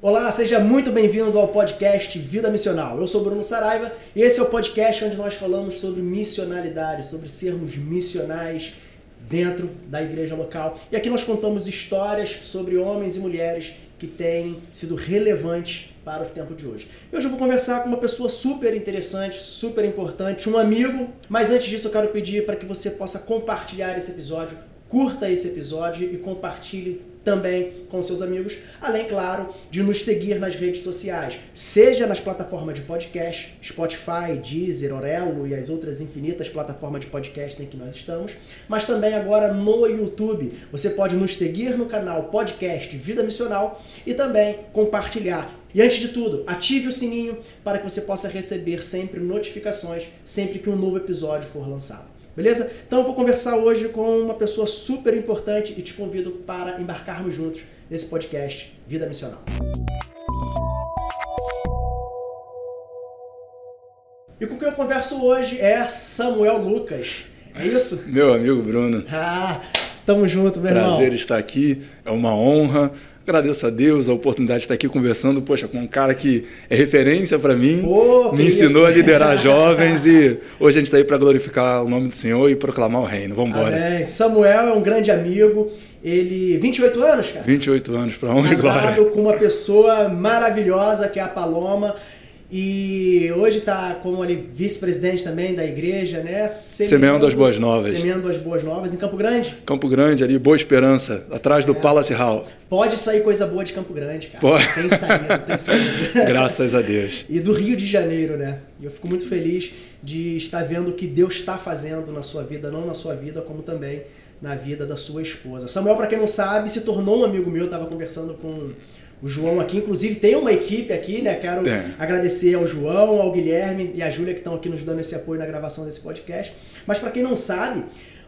Olá, seja muito bem-vindo ao podcast Vida Missional. Eu sou Bruno Saraiva e esse é o podcast onde nós falamos sobre missionalidade, sobre sermos missionais dentro da igreja local. E aqui nós contamos histórias sobre homens e mulheres que têm sido relevantes para o tempo de hoje. Hoje eu vou conversar com uma pessoa super interessante, super importante, um amigo. Mas antes disso, eu quero pedir para que você possa compartilhar esse episódio, curta esse episódio e compartilhe também com seus amigos, além, claro, de nos seguir nas redes sociais, seja nas plataformas de podcast, Spotify, Deezer, Orelo e as outras infinitas plataformas de podcast em que nós estamos, mas também agora no YouTube. Você pode nos seguir no canal Podcast Vida Missional e também compartilhar. E antes de tudo, ative o sininho para que você possa receber sempre notificações sempre que um novo episódio for lançado. Beleza? Então eu vou conversar hoje com uma pessoa super importante e te convido para embarcarmos juntos nesse podcast Vida Missional. E com quem eu converso hoje é Samuel Lucas. É isso? Meu amigo Bruno. Ah, tamo junto, meu Prazer irmão. Prazer estar aqui, é uma honra. Agradeço a Deus a oportunidade de estar aqui conversando, poxa, com um cara que é referência para mim, oh, me ensinou isso? a liderar jovens e hoje a gente está aí para glorificar o nome do Senhor e proclamar o reino. Vamos embora. Samuel é um grande amigo, ele 28 anos, cara. 28 anos para honra e glória. Casado com uma pessoa maravilhosa que é a Paloma. E hoje está como ali vice-presidente também da igreja, né? Semeando as Boas Novas. Semeando as Boas Novas em Campo Grande. Campo Grande, ali, Boa Esperança, atrás do é. Palace Hall. Pode sair coisa boa de Campo Grande, cara. Pode. Tem saído, tem saído. Graças a Deus. E do Rio de Janeiro, né? E eu fico muito feliz de estar vendo o que Deus está fazendo na sua vida, não na sua vida, como também na vida da sua esposa. Samuel, para quem não sabe, se tornou um amigo meu, eu estava conversando com o João aqui, inclusive tem uma equipe aqui, né? Quero agradecer ao João, ao Guilherme e à Júlia que estão aqui nos dando esse apoio na gravação desse podcast. Mas para quem não sabe,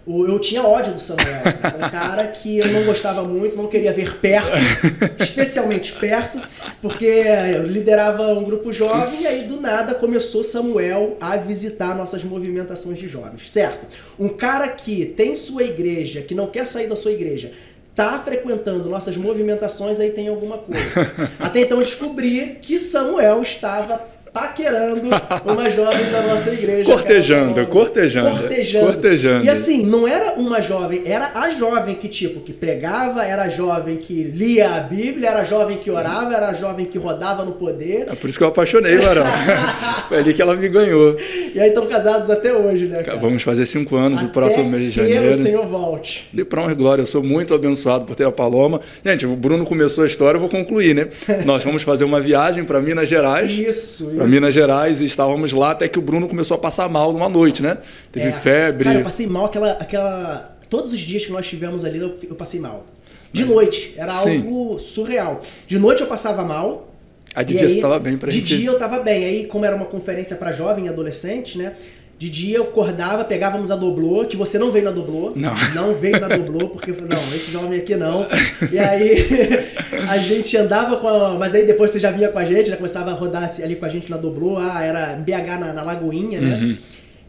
eu tinha ódio do Samuel. Um cara que eu não gostava muito, não queria ver perto, especialmente perto, porque eu liderava um grupo jovem e aí do nada começou Samuel a visitar nossas movimentações de jovens, certo? Um cara que tem sua igreja, que não quer sair da sua igreja, tá frequentando nossas movimentações, aí tem alguma coisa. Até então eu descobri que Samuel estava paquerando uma jovem da nossa igreja. Cortejando, cortejando, cortejando. Cortejando. E assim, não era uma jovem, era a jovem que, tipo, que pregava, era a jovem que lia a Bíblia, era a jovem que orava, era a jovem que rodava no poder. É por isso que eu apaixonei, varão. Foi ali que ela me ganhou. E aí estão casados até hoje, né? Cara? Vamos fazer cinco anos até no próximo mês de janeiro. Que o Senhor volte. De pra e glória, eu sou muito abençoado por ter a Paloma. Gente, o Bruno começou a história, eu vou concluir, né? Nós vamos fazer uma viagem para Minas Gerais. Isso, Para Minas Gerais e estávamos lá até que o Bruno começou a passar mal numa noite, né? Teve É. febre. Cara, eu passei mal aquela, aquela. Todos os dias que nós tivemos ali, eu, eu passei mal. De noite. Era Sim. algo surreal. De noite eu passava mal. A de dia aí, você estava bem pra De gente. dia eu tava bem. Aí, como era uma conferência para jovem e adolescente, né? De dia eu acordava, pegávamos a doblô, que você não veio na doblô. Não. Não veio na doblô, porque não, esse jovem aqui não. E aí a gente andava com a. Mas aí depois você já vinha com a gente, já começava a rodar assim, ali com a gente na doblô. Ah, era BH na, na Lagoinha, né? Uhum.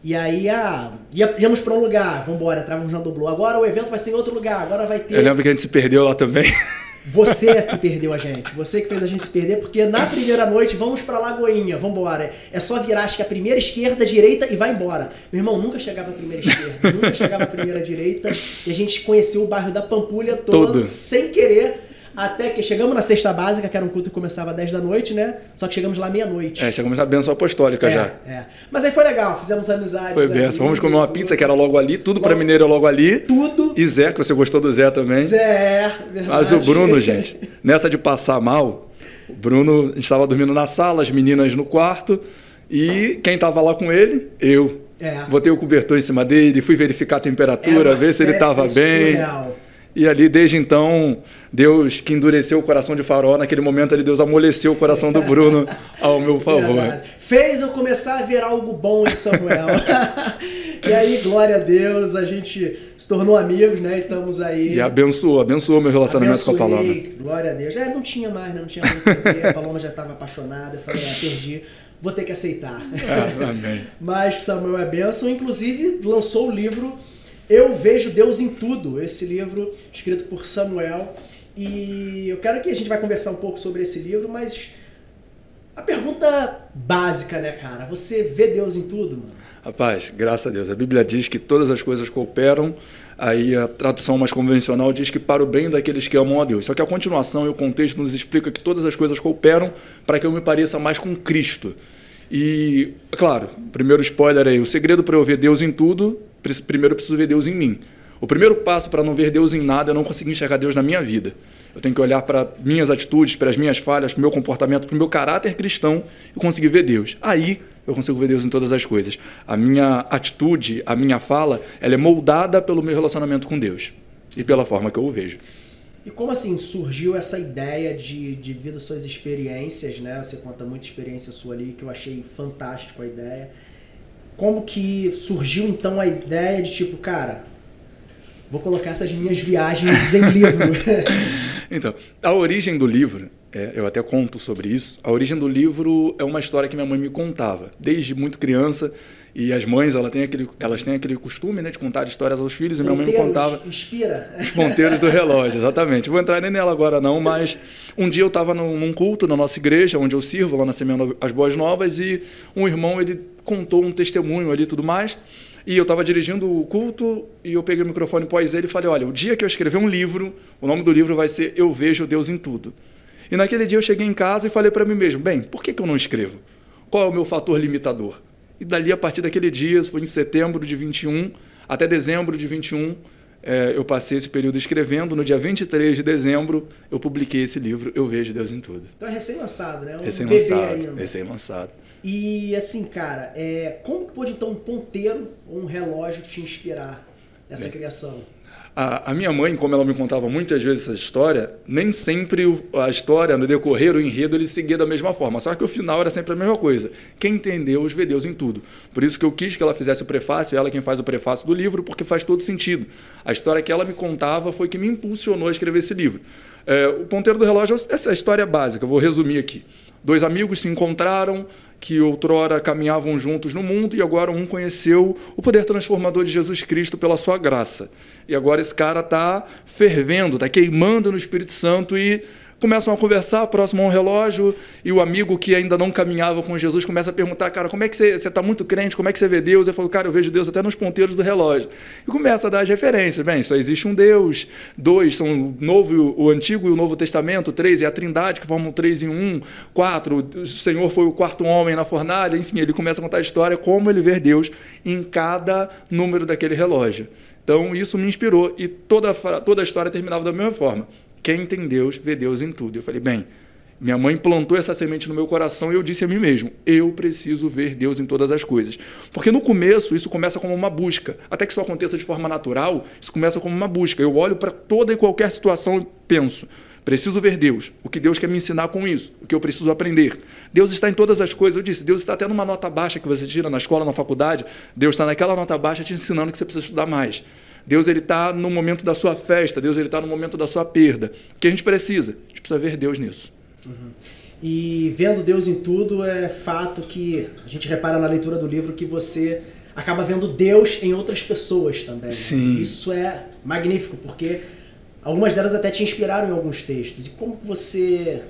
E aí, ah, ia- íamos pra um lugar, vambora, entrávamos na doblô. Agora o evento vai ser em outro lugar, agora vai ter. Eu lembro que a gente se perdeu lá também. Você que perdeu a gente. Você que fez a gente se perder, porque na primeira noite vamos pra Lagoinha, vambora. É só virar, acho que a primeira esquerda, direita e vai embora. Meu irmão, nunca chegava a primeira esquerda, nunca chegava a primeira direita. E a gente conheceu o bairro da Pampulha todo, Todo. sem querer. Até que chegamos na sexta básica, que era um culto que começava às 10 da noite, né? Só que chegamos lá meia-noite. É, chegamos na benção apostólica já. é. Mas aí foi legal, fizemos amizades. Foi benção. Vamos comer uma tudo. pizza que era logo ali, tudo pra Logo- mineiro é logo ali. Tudo. E Zé, que você gostou do Zé também. Zé, verdade. Mas o Bruno, gente, nessa de passar mal, o Bruno, a gente estava dormindo na sala, as meninas no quarto, e quem estava lá com ele? Eu. É. Botei o cobertor em cima dele, fui verificar a Era temperatura, uma ver se ele estava bem. surreal. E ali, desde então, Deus que endureceu o coração de Farol, naquele momento ali, Deus amoleceu o coração do Bruno ao meu favor. Verdade. Fez eu começar a ver algo bom em Samuel. e aí, glória a Deus, a gente se tornou amigos, né? E estamos aí. E abençoou, abençoou meu relacionamento com a Paloma. Abençoei, Glória a Deus. É, não tinha mais, né? Não tinha ver. A Paloma já estava apaixonada. Eu falei, é, perdi. Vou ter que aceitar. Ah, amém. Mas Samuel é bênção. Inclusive, lançou o livro Eu Vejo Deus em Tudo. Esse livro escrito por Samuel. E eu quero que a gente vai conversar um pouco sobre esse livro, mas a pergunta básica, né, cara? Você vê Deus em tudo, mano? Rapaz, graças a Deus. A Bíblia diz que todas as coisas cooperam. Aí a tradução mais convencional diz que para o bem daqueles que amam a Deus. Só que a continuação e o contexto nos explica que todas as coisas cooperam para que eu me pareça mais com Cristo. E, claro, primeiro spoiler aí, o segredo para eu ver Deus em tudo, primeiro eu preciso ver Deus em mim. O primeiro passo para não ver Deus em nada é não conseguir enxergar Deus na minha vida. Eu tenho que olhar para minhas atitudes, para as minhas falhas, para o meu comportamento, para o meu caráter cristão e conseguir ver Deus. Aí eu consigo ver Deus em todas as coisas. A minha atitude, a minha fala, ela é moldada pelo meu relacionamento com Deus e pela forma que eu o vejo. E como assim surgiu essa ideia de, devido às suas experiências, né? Você conta muita experiência sua ali, que eu achei fantástico a ideia. Como que surgiu então a ideia de tipo, cara, vou colocar essas minhas viagens em livro. então, a origem do livro, é, eu até conto sobre isso. A origem do livro é uma história que minha mãe me contava. Desde muito criança, e as mães, ela tem aquele, elas têm aquele costume né, de contar histórias aos filhos, e minha mãe me contava. Inspira. Os ponteiros do relógio, exatamente. Vou entrar nem nela agora, não, mas um dia eu estava num, culto na nossa igreja, onde eu sirvo, lá na Semeando as Boas Novas, e um irmão ele contou um testemunho ali e tudo mais. E eu estava dirigindo o culto e eu peguei o microfone pós ele e falei: Olha, o dia que eu escrever um livro, o nome do livro vai ser Eu Vejo Deus em Tudo. E naquele dia eu cheguei em casa e falei para mim mesmo: Bem, por que, que eu não escrevo? Qual é o meu fator limitador? E dali, a partir daquele dia, foi em setembro de 21 até dezembro de 21, é, eu passei esse período escrevendo. No dia 23 de dezembro, eu publiquei esse livro, Eu Vejo Deus em Tudo. Então é recém-lançado, né? Um recém-lançado. Recém-lançado. E assim, cara, é, como pode então um ponteiro ou um relógio te inspirar nessa Bem, criação? A, a, minha mãe, como ela me contava muitas vezes essa história, nem sempre a história, no decorrer, o enredo, ele seguia da mesma forma. Só que o final era sempre a mesma coisa. Quem entendeu, os vê Deus em tudo. Por isso que eu quis que ela fizesse o prefácio, ela quem faz o prefácio do livro, porque faz todo sentido. A história que ela me contava foi que me impulsionou a escrever esse livro. É, o ponteiro do relógio, essa é a história básica, eu vou resumir aqui. Dois amigos se encontraram, que outrora caminhavam juntos no mundo, e agora um conheceu o poder transformador de Jesus Cristo pela sua graça. E agora esse cara está fervendo, está queimando no Espírito Santo e começam a conversar próximo a um relógio e o amigo que ainda não caminhava com Jesus começa a perguntar, cara, como é que você está muito crente, como é que você vê Deus? Eu falo, cara, eu vejo Deus até nos ponteiros do relógio. E começa a dar as referências. Bem, só existe um Deus. Dois, são o Novo, o Antigo e o Novo Testamento. Três, é a Trindade, que formam três em um. Quatro, o Senhor foi o quarto homem na fornalha. Enfim, ele começa a contar a história, como ele vê Deus em cada número daquele relógio. Então, isso me inspirou. E toda, toda a história terminava da mesma forma. Quem tem Deus, vê Deus em tudo. Eu falei, bem, minha mãe plantou essa semente no meu coração e eu disse a mim mesmo: eu preciso ver Deus em todas as coisas. Porque no começo isso começa como uma busca. Até que isso aconteça de forma natural, isso começa como uma busca. Eu olho para toda e qualquer situação e penso: preciso ver Deus. O que Deus quer me ensinar com isso? O que eu preciso aprender? Deus está em todas as coisas. Eu disse: Deus está até numa nota baixa que você tira na escola, na faculdade. Deus está naquela nota baixa te ensinando que você precisa estudar mais. Deus ele está no momento da sua festa, Deus ele está no momento da sua perda. O que a gente precisa? A gente precisa ver Deus nisso. Uhum. E vendo Deus em tudo é fato que a gente repara na leitura do livro que você acaba vendo Deus em outras pessoas também. Sim. Isso é magnífico porque algumas delas até te inspiraram em alguns textos. E como você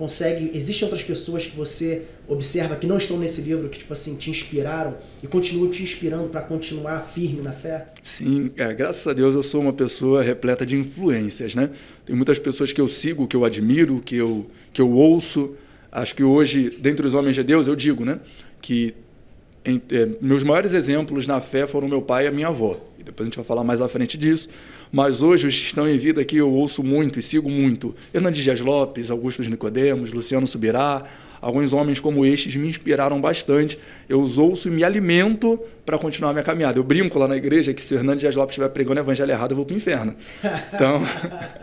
consegue. Existem outras pessoas que você observa que não estão nesse livro, que tipo assim, te inspiraram e continuam te inspirando para continuar firme na fé? Sim, é, graças a Deus eu sou uma pessoa repleta de influências, né? Tem muitas pessoas que eu sigo, que eu admiro, que eu, que eu ouço. Acho que hoje, dentre os homens de Deus, eu digo, né? Que em, é, meus maiores exemplos na fé foram meu pai e a minha avó. E depois a gente vai falar mais à frente disso. Mas hoje os que estão em vida aqui eu ouço muito e sigo muito. Hernandes Dias Lopes, Augusto Nicodemos, Luciano Subirá, alguns homens como estes me inspiraram bastante. Eu os ouço e me alimento para continuar minha caminhada. Eu brinco lá na igreja que se o Hernandes Dias Lopes estiver pregando o evangelho errado, eu vou para o inferno. Então,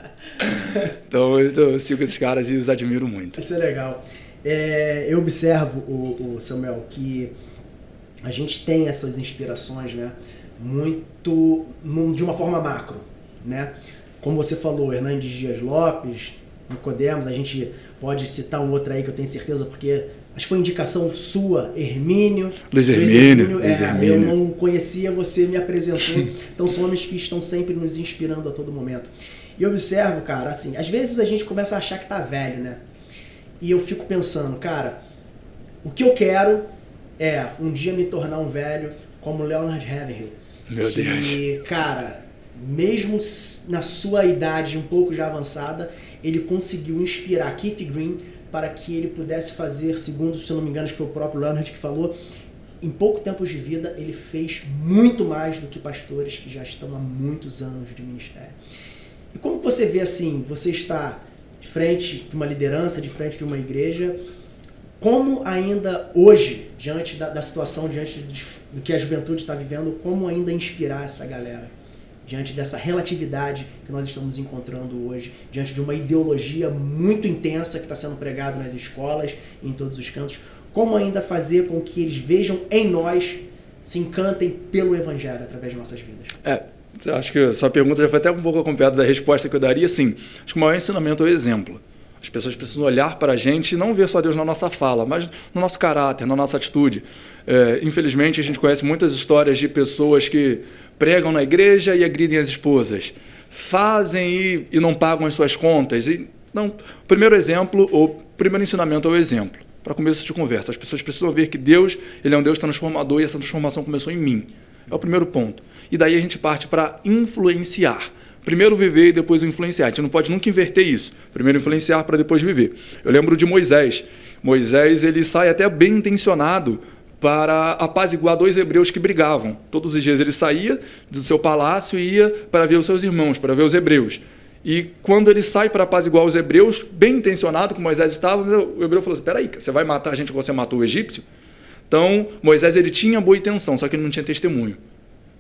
então eu sigo esses caras e os admiro muito. Isso é legal. É, eu observo, o, o Samuel, que a gente tem essas inspirações, né? Muito de uma forma macro né? Como você falou, Hernandes Dias Lopes, Nicodemos, a gente pode citar um outro aí que eu tenho certeza, porque acho que foi indicação sua, Hermínio. Luiz Hermínio. Luiz é, Hermínio. Eu não conhecia, você me apresentou. então são homens que estão sempre nos inspirando a todo momento. E eu observo, cara, assim, às vezes a gente começa a achar que tá velho, né? E eu fico pensando, cara, o que eu quero é um dia me tornar um velho como Leonard Haverhill. Meu que, Deus. cara, mesmo na sua idade um pouco já avançada, ele conseguiu inspirar Keith Green para que ele pudesse fazer, segundo, se eu não me engano, acho que foi o próprio Leonard que falou, em pouco tempo de vida ele fez muito mais do que pastores que já estão há muitos anos de ministério. E como você vê assim, você está de frente de uma liderança, de frente de uma igreja, como ainda hoje, diante da, da situação, diante do que a juventude está vivendo, como ainda inspirar essa galera? Diante dessa relatividade que nós estamos encontrando hoje, diante de uma ideologia muito intensa que está sendo pregada nas escolas, em todos os cantos, como ainda fazer com que eles vejam em nós, se encantem pelo Evangelho através de nossas vidas? É, acho que a sua pergunta já foi até um pouco acompanhada da resposta que eu daria. Sim, acho que o maior ensinamento é o exemplo. As pessoas precisam olhar para a gente e não ver só Deus na nossa fala, mas no nosso caráter, na nossa atitude. É, infelizmente, a gente conhece muitas histórias de pessoas que pregam na igreja e agridem as esposas, fazem e, e não pagam as suas contas. E, não, primeiro exemplo, o primeiro ensinamento é o exemplo. Para começo de conversa, as pessoas precisam ver que Deus ele é um Deus transformador e essa transformação começou em mim. É o primeiro ponto. E daí a gente parte para influenciar. Primeiro viver e depois influenciar. A gente não pode nunca inverter isso. Primeiro influenciar para depois viver. Eu lembro de Moisés. Moisés ele sai até bem intencionado para apaziguar dois hebreus que brigavam. Todos os dias ele saía do seu palácio e ia para ver os seus irmãos, para ver os hebreus. E quando ele sai para apaziguar os hebreus, bem intencionado, como Moisés estava, o hebreu falou assim: peraí, você vai matar a gente como você matou o egípcio? Então, Moisés ele tinha boa intenção, só que ele não tinha testemunho.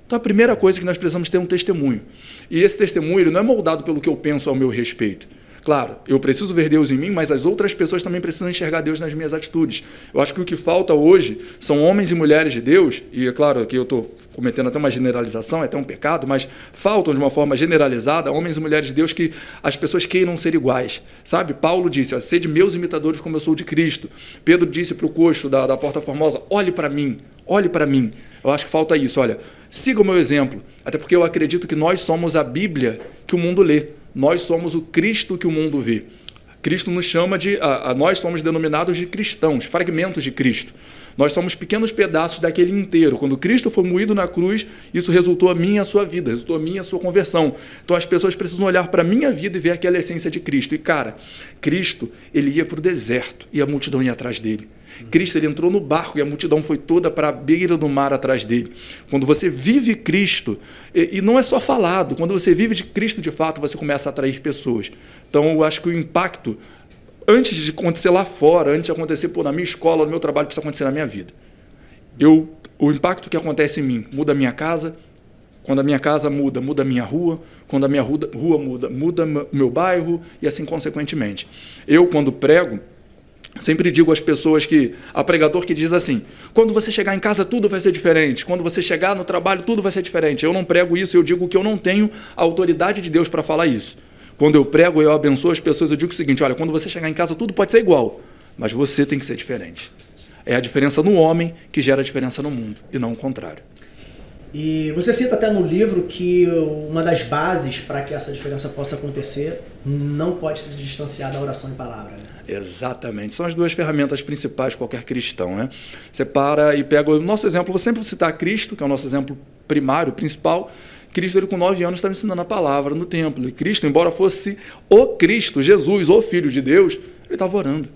Então a primeira coisa é que nós precisamos ter um testemunho. E esse testemunho ele não é moldado pelo que eu penso ao meu respeito. Claro, eu preciso ver Deus em mim, mas as outras pessoas também precisam enxergar Deus nas minhas atitudes. Eu acho que o que falta hoje são homens e mulheres de Deus, e é claro que eu estou cometendo até uma generalização, é até um pecado, mas faltam de uma forma generalizada homens e mulheres de Deus que as pessoas queiram ser iguais. Sabe? Paulo disse: sede meus imitadores como eu sou de Cristo. Pedro disse para o coxo da, da Porta Formosa: olhe para mim, olhe para mim. Eu acho que falta isso, olha, siga o meu exemplo, até porque eu acredito que nós somos a Bíblia que o mundo lê nós somos o Cristo que o mundo vê. Cristo nos chama de. A, a, nós somos denominados de cristãos, fragmentos de Cristo. Nós somos pequenos pedaços daquele inteiro. Quando Cristo foi moído na cruz, isso resultou a minha e a sua vida, resultou a minha e a sua conversão. Então as pessoas precisam olhar para a minha vida e ver aquela essência de Cristo. E cara, Cristo, ele ia para o deserto e a multidão ia atrás dele. Cristo ele entrou no barco e a multidão foi toda para a beira do mar atrás dele. Quando você vive Cristo, e, e, não é só falado, quando você vive de Cristo de fato, você começa a atrair pessoas. Então eu acho que o impacto, antes de acontecer lá fora, antes de acontecer pô, na minha escola, no meu trabalho, precisa acontecer na minha vida. Eu, o impacto que acontece em mim muda a minha casa, quando a minha casa muda, muda a minha rua. Quando a minha rua muda, muda o meu bairro e assim consequentemente. Eu, quando prego, Sempre digo às pessoas que há pregador que diz assim: quando você chegar em casa tudo vai ser diferente, quando você chegar no trabalho tudo vai ser diferente. Eu não prego isso, eu digo que eu não tenho a autoridade de Deus para falar isso. Quando eu prego, eu abençoo as pessoas, eu digo o seguinte: olha, quando você chegar em casa tudo pode ser igual, mas você tem que ser diferente. É a diferença no homem que gera a diferença no mundo e não o contrário. E você cita até no livro que uma das bases para que essa diferença possa acontecer não pode se distanciar da oração em palavra. Né? Exatamente. São as duas ferramentas principais de qualquer cristão. Né? Você para e pega o nosso exemplo, vou sempre citar Cristo, que é o nosso exemplo primário, principal. Cristo, ele com nove anos, estava ensinando a palavra no templo. E Cristo, embora fosse o Cristo, Jesus, o Filho de Deus, ele estava orando.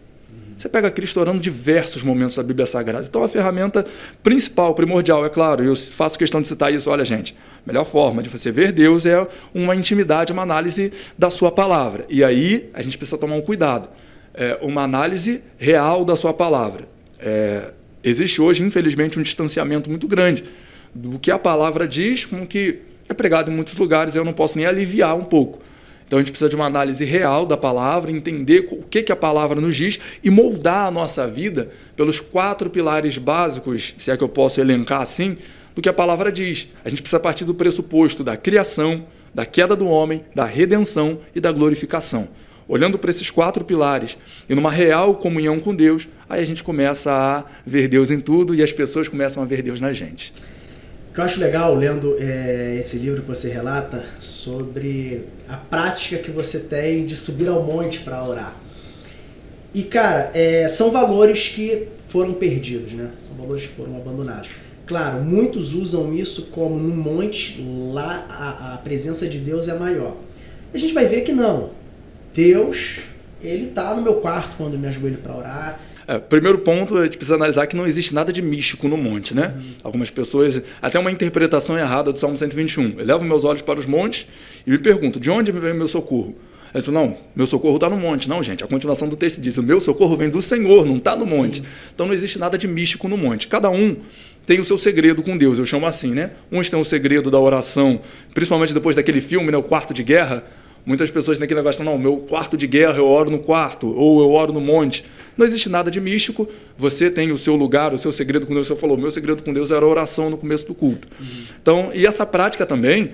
Você pega Cristo orando diversos momentos da Bíblia Sagrada. Então, a ferramenta principal, primordial, é claro, eu faço questão de citar isso. Olha, gente, a melhor forma de você ver Deus é uma intimidade, uma análise da sua palavra. E aí, a gente precisa tomar um cuidado é, uma análise real da sua palavra. É, existe hoje, infelizmente, um distanciamento muito grande do que a palavra diz com o que é pregado em muitos lugares. Eu não posso nem aliviar um pouco. Então a gente precisa de uma análise real da palavra, entender o que, que a palavra nos diz e moldar a nossa vida pelos quatro pilares básicos, se é que eu posso elencar assim, do que a palavra diz. A gente precisa partir do pressuposto da criação, da queda do homem, da redenção e da glorificação olhando para esses quatro pilares e numa real comunhão com Deus, aí a gente começa a ver Deus em tudo e as pessoas começam a ver Deus na gente. O que eu acho legal lendo é, esse livro que você relata sobre a prática que você tem de subir ao monte para orar. E cara, é, são valores que foram perdidos, né? São valores que foram abandonados. Claro, muitos usam isso como no monte, lá a, a presença de Deus é maior. A gente vai ver que não. Deus, ele tá no meu quarto quando eu me ajoelho para orar. É, primeiro ponto, a gente precisa analisar que não existe nada de místico no monte, né? Uhum. Algumas pessoas, até uma interpretação errada do Salmo 121. Eu levo meus olhos para os montes e me pergunto, de onde me vem o meu socorro? Aí falo, não, meu socorro está no monte. Não, gente, a continuação do texto diz, o meu socorro vem do Senhor, não está no monte. Sim. Então não existe nada de místico no monte. Cada um tem o seu segredo com Deus, eu chamo assim, né? Uns têm o segredo da oração, principalmente depois daquele filme, né, O Quarto de Guerra. Muitas pessoas têm aquele negócio, não, meu quarto de guerra eu oro no quarto, ou eu oro no monte. Não existe nada de místico, você tem o seu lugar, o seu segredo com Deus. Você falou, meu segredo com Deus era a oração no começo do culto. Uhum. Então, e essa prática também,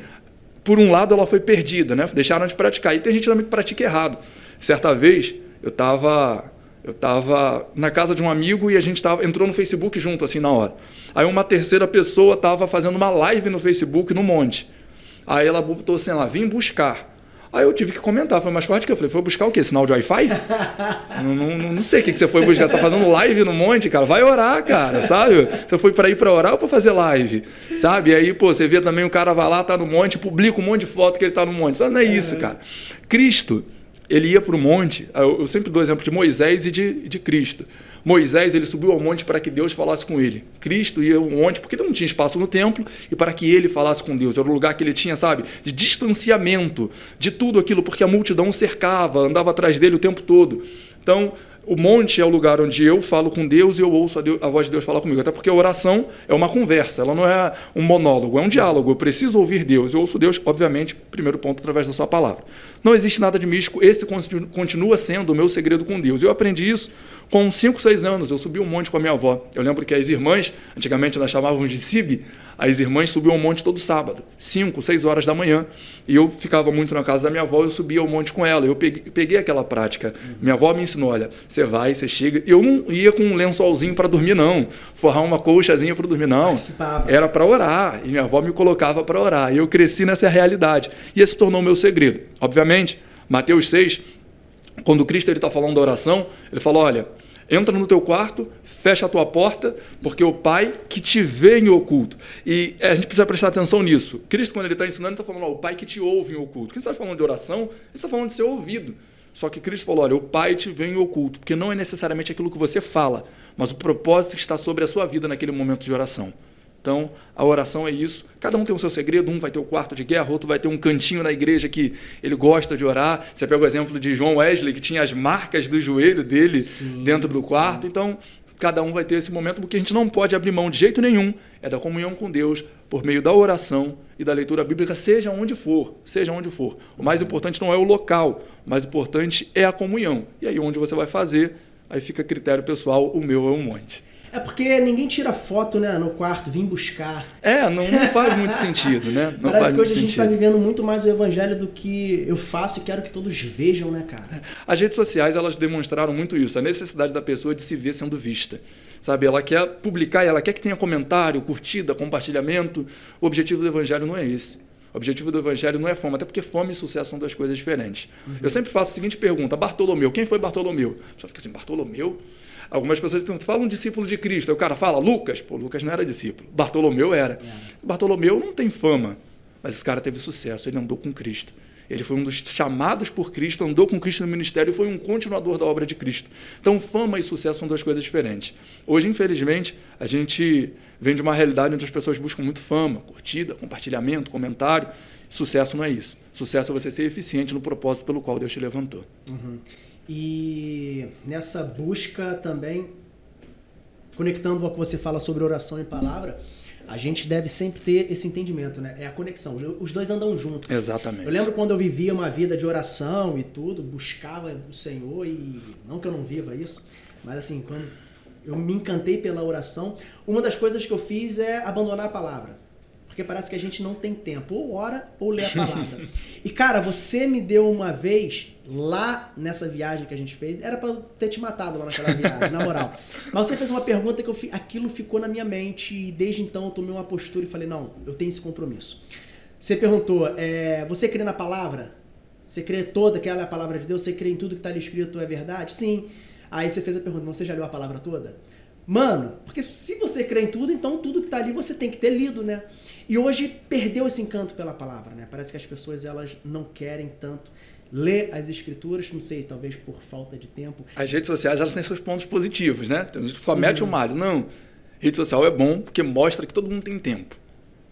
por um lado, ela foi perdida, né? Deixaram de praticar. E tem gente também que pratica errado. Certa vez, eu estava eu tava na casa de um amigo e a gente tava, entrou no Facebook junto, assim, na hora. Aí uma terceira pessoa estava fazendo uma live no Facebook no monte. Aí ela botou assim lá, vim buscar. Aí eu tive que comentar, foi mais forte que eu falei, foi buscar o quê? Sinal de Wi-Fi? não, não, não, sei o que, que você foi buscar. Você tá fazendo live no monte, cara. Vai orar, cara, sabe? Você foi para ir para orar ou para fazer live? Sabe? E aí, pô, você vê também o cara vai lá, tá no monte, publica um monte de foto que ele tá no monte. Não é isso, cara. Cristo, ele ia para o monte. Eu sempre dou exemplo de Moisés e de, de Cristo. Moisés ele subiu ao monte para que Deus falasse com ele. Cristo ia ao monte porque não tinha espaço no templo e para que ele falasse com Deus. Era o lugar que ele tinha, sabe, de distanciamento de tudo aquilo, porque a multidão cercava, andava atrás dele o tempo todo. Então, o monte é o lugar onde eu falo com Deus e eu ouço a, Deus, a, voz de Deus falar comigo. Até porque a oração é uma conversa, ela não é um monólogo, é um diálogo. Eu preciso ouvir Deus. Eu ouço Deus, obviamente, primeiro ponto, através da sua palavra. Não existe nada de místico, esse continua sendo o meu segredo com Deus. Eu aprendi isso com 5, 6 anos. Eu subi um monte com a minha avó. Eu lembro que as irmãs, antigamente nós chamávamos de Sib, as irmãs subiam um monte todo sábado, 5, 6 horas da manhã. E eu ficava muito na casa da minha avó, eu subia o monte com ela. Eu peguei, peguei aquela prática. Minha avó me ensinou: olha, você vai, você chega. Eu não ia com um lençolzinho para dormir, não. Forrar uma colchazinha para dormir, não. Era para orar. E minha avó me colocava para orar. E eu cresci nessa realidade. E esse tornou meu segredo. Obviamente, Mateus 6, quando Cristo está falando da oração, ele fala: olha Entra no teu quarto, fecha a tua porta, porque o Pai que te vê em oculto. E a gente precisa prestar atenção nisso. Cristo, quando ele está ensinando, está falando, ó, o Pai que te ouve em oculto. Quem está falando de oração, ele está falando de ser ouvido. Só que Cristo falou, olha, o Pai te vê em oculto, porque não é necessariamente aquilo que você fala, mas o propósito que está sobre a sua vida naquele momento de oração. Então, a oração é isso. Cada um tem o seu segredo, um vai ter o quarto de guerra, outro vai ter um cantinho na igreja que ele gosta de orar. Você pega o exemplo de João Wesley, que tinha as marcas do joelho dele sim, dentro do quarto. Sim. Então, cada um vai ter esse momento, porque a gente não pode abrir mão de jeito nenhum, é da comunhão com Deus por meio da oração e da leitura bíblica, seja onde for, seja onde for. O mais importante não é o local, o mais importante é a comunhão. E aí onde você vai fazer, aí fica a critério pessoal, o meu é um monte. É porque ninguém tira foto, né, no quarto, vim buscar. É, não, não faz muito sentido, né? Não Parece faz que hoje a gente está vivendo muito mais o evangelho do que eu faço e quero que todos vejam, né, cara? É. As redes sociais, elas demonstraram muito isso, a necessidade da pessoa de se ver sendo vista. Sabe, ela quer publicar, ela quer que tenha comentário, curtida, compartilhamento. O objetivo do evangelho não é esse. O objetivo do evangelho não é fome, até porque fome e sucesso são duas coisas diferentes. Uhum. Eu sempre faço a seguinte pergunta: Bartolomeu, quem foi Bartolomeu? Só fica assim, Bartolomeu? Algumas pessoas perguntam, fala um discípulo de Cristo. Aí o cara fala, Lucas. Pô, Lucas não era discípulo. Bartolomeu era. É. Bartolomeu não tem fama, mas esse cara teve sucesso, ele andou com Cristo. Ele foi um dos chamados por Cristo, andou com Cristo no ministério e foi um continuador da obra de Cristo. Então, fama e sucesso são duas coisas diferentes. Hoje, infelizmente, a gente vem de uma realidade onde as pessoas buscam muito fama, curtida, compartilhamento, comentário. Sucesso não é isso. Sucesso é você ser eficiente no propósito pelo qual Deus te levantou. Uhum. E nessa busca também, conectando ao que você fala sobre oração e palavra, a gente deve sempre ter esse entendimento, né? É a conexão. Os dois andam juntos. Exatamente. Eu lembro quando eu vivia uma vida de oração e tudo, buscava o Senhor e não que eu não viva isso, mas assim, quando eu me encantei pela oração, uma das coisas que eu fiz é abandonar a palavra. Porque parece que a gente não tem tempo. Ou ora ou lê a palavra. e, cara, você me deu uma vez, lá nessa viagem que a gente fez, era para ter te matado lá naquela viagem, na moral. Mas você fez uma pergunta que eu, aquilo ficou na minha mente e desde então eu tomei uma postura e falei, não, eu tenho esse compromisso. Você perguntou, é, você crê na palavra? Você crê toda que ela é a palavra de Deus? Você crê em tudo que está ali escrito é verdade? Sim. Aí você fez a pergunta, você já leu a palavra toda? Mano, porque se você crê em tudo, então tudo que está ali você tem que ter lido, né? E hoje perdeu esse encanto pela palavra, né? Parece que as pessoas elas não querem tanto ler as escrituras, não sei, talvez por falta de tempo. As redes sociais elas têm seus pontos positivos, né? Tem gente que só mete uhum. o malho. Não, rede social é bom porque mostra que todo mundo tem tempo.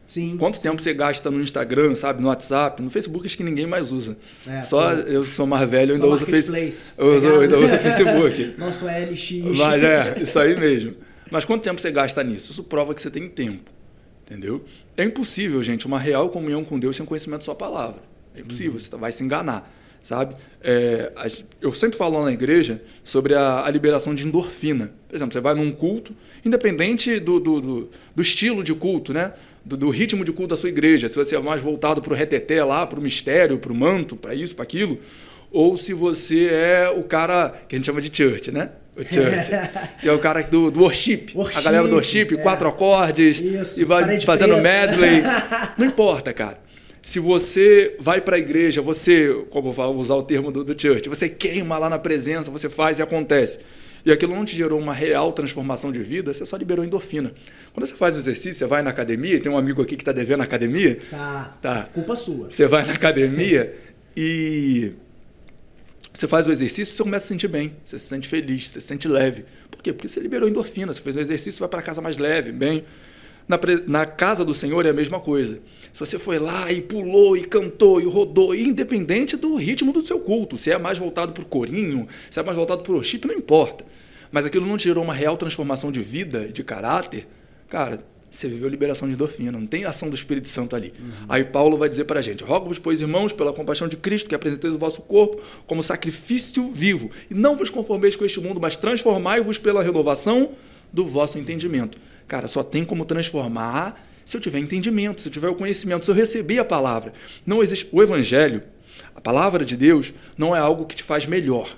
Sim. Quanto sim. tempo você gasta no Instagram, sabe? No WhatsApp, no Facebook acho que ninguém mais usa. É, Só eu que sou mais velho, eu ainda uso Facebook. Eu, uso, eu ainda uso Facebook. Nosso LX. Mas é, isso aí mesmo. Mas quanto tempo você gasta nisso? Isso prova que você tem tempo. Entendeu? É impossível, gente, uma real comunhão com Deus sem conhecimento da sua palavra. É impossível, uhum. você vai se enganar sabe? É, eu sempre falo na igreja sobre a, a, liberação de endorfina. Por exemplo, você vai num culto, independente do, do, do, do estilo de culto, né? Do, do, ritmo de culto da sua igreja, se você é mais voltado para o reteté lá, para o mistério, para o manto, para isso, para aquilo, ou se você é o cara que a gente chama de church, né? O church, que é o cara do, do worship, worship a galera do worship, é. quatro acordes, isso, e vai fazendo medley. Não importa, cara se você vai para a igreja, você, como vou usar o termo do, do church, você queima lá na presença, você faz e acontece. E aquilo não te gerou uma real transformação de vida, você só liberou endorfina. Quando você faz o exercício, você vai na academia, tem um amigo aqui que está devendo na academia. Tá. Tá. Culpa sua. Você vai na academia e você faz o exercício, você começa a se sentir bem, você se sente feliz, você se sente leve. Por quê? Porque você liberou endorfina, você fez o exercício, vai para casa mais leve, bem. Na, na casa do Senhor é a mesma coisa. Se você foi lá e pulou e cantou e rodou, independente do ritmo do seu culto, se é mais voltado para o corinho, se é mais voltado para o worship, não importa. Mas aquilo não te gerou uma real transformação de vida, de caráter, cara, você viveu liberação de endorfina, não tem ação do Espírito Santo ali. Uhum. Aí Paulo vai dizer para a gente: Rogo-vos, pois, irmãos, pela compaixão de Cristo, que apresenteis o vosso corpo como sacrifício vivo, e não vos conformeis com este mundo, mas transformai-vos pela renovação do vosso entendimento. Cara, só tem como transformar se eu tiver entendimento, se eu tiver o conhecimento, se eu receber a palavra. Não existe o evangelho, a palavra de Deus não é algo que te faz melhor.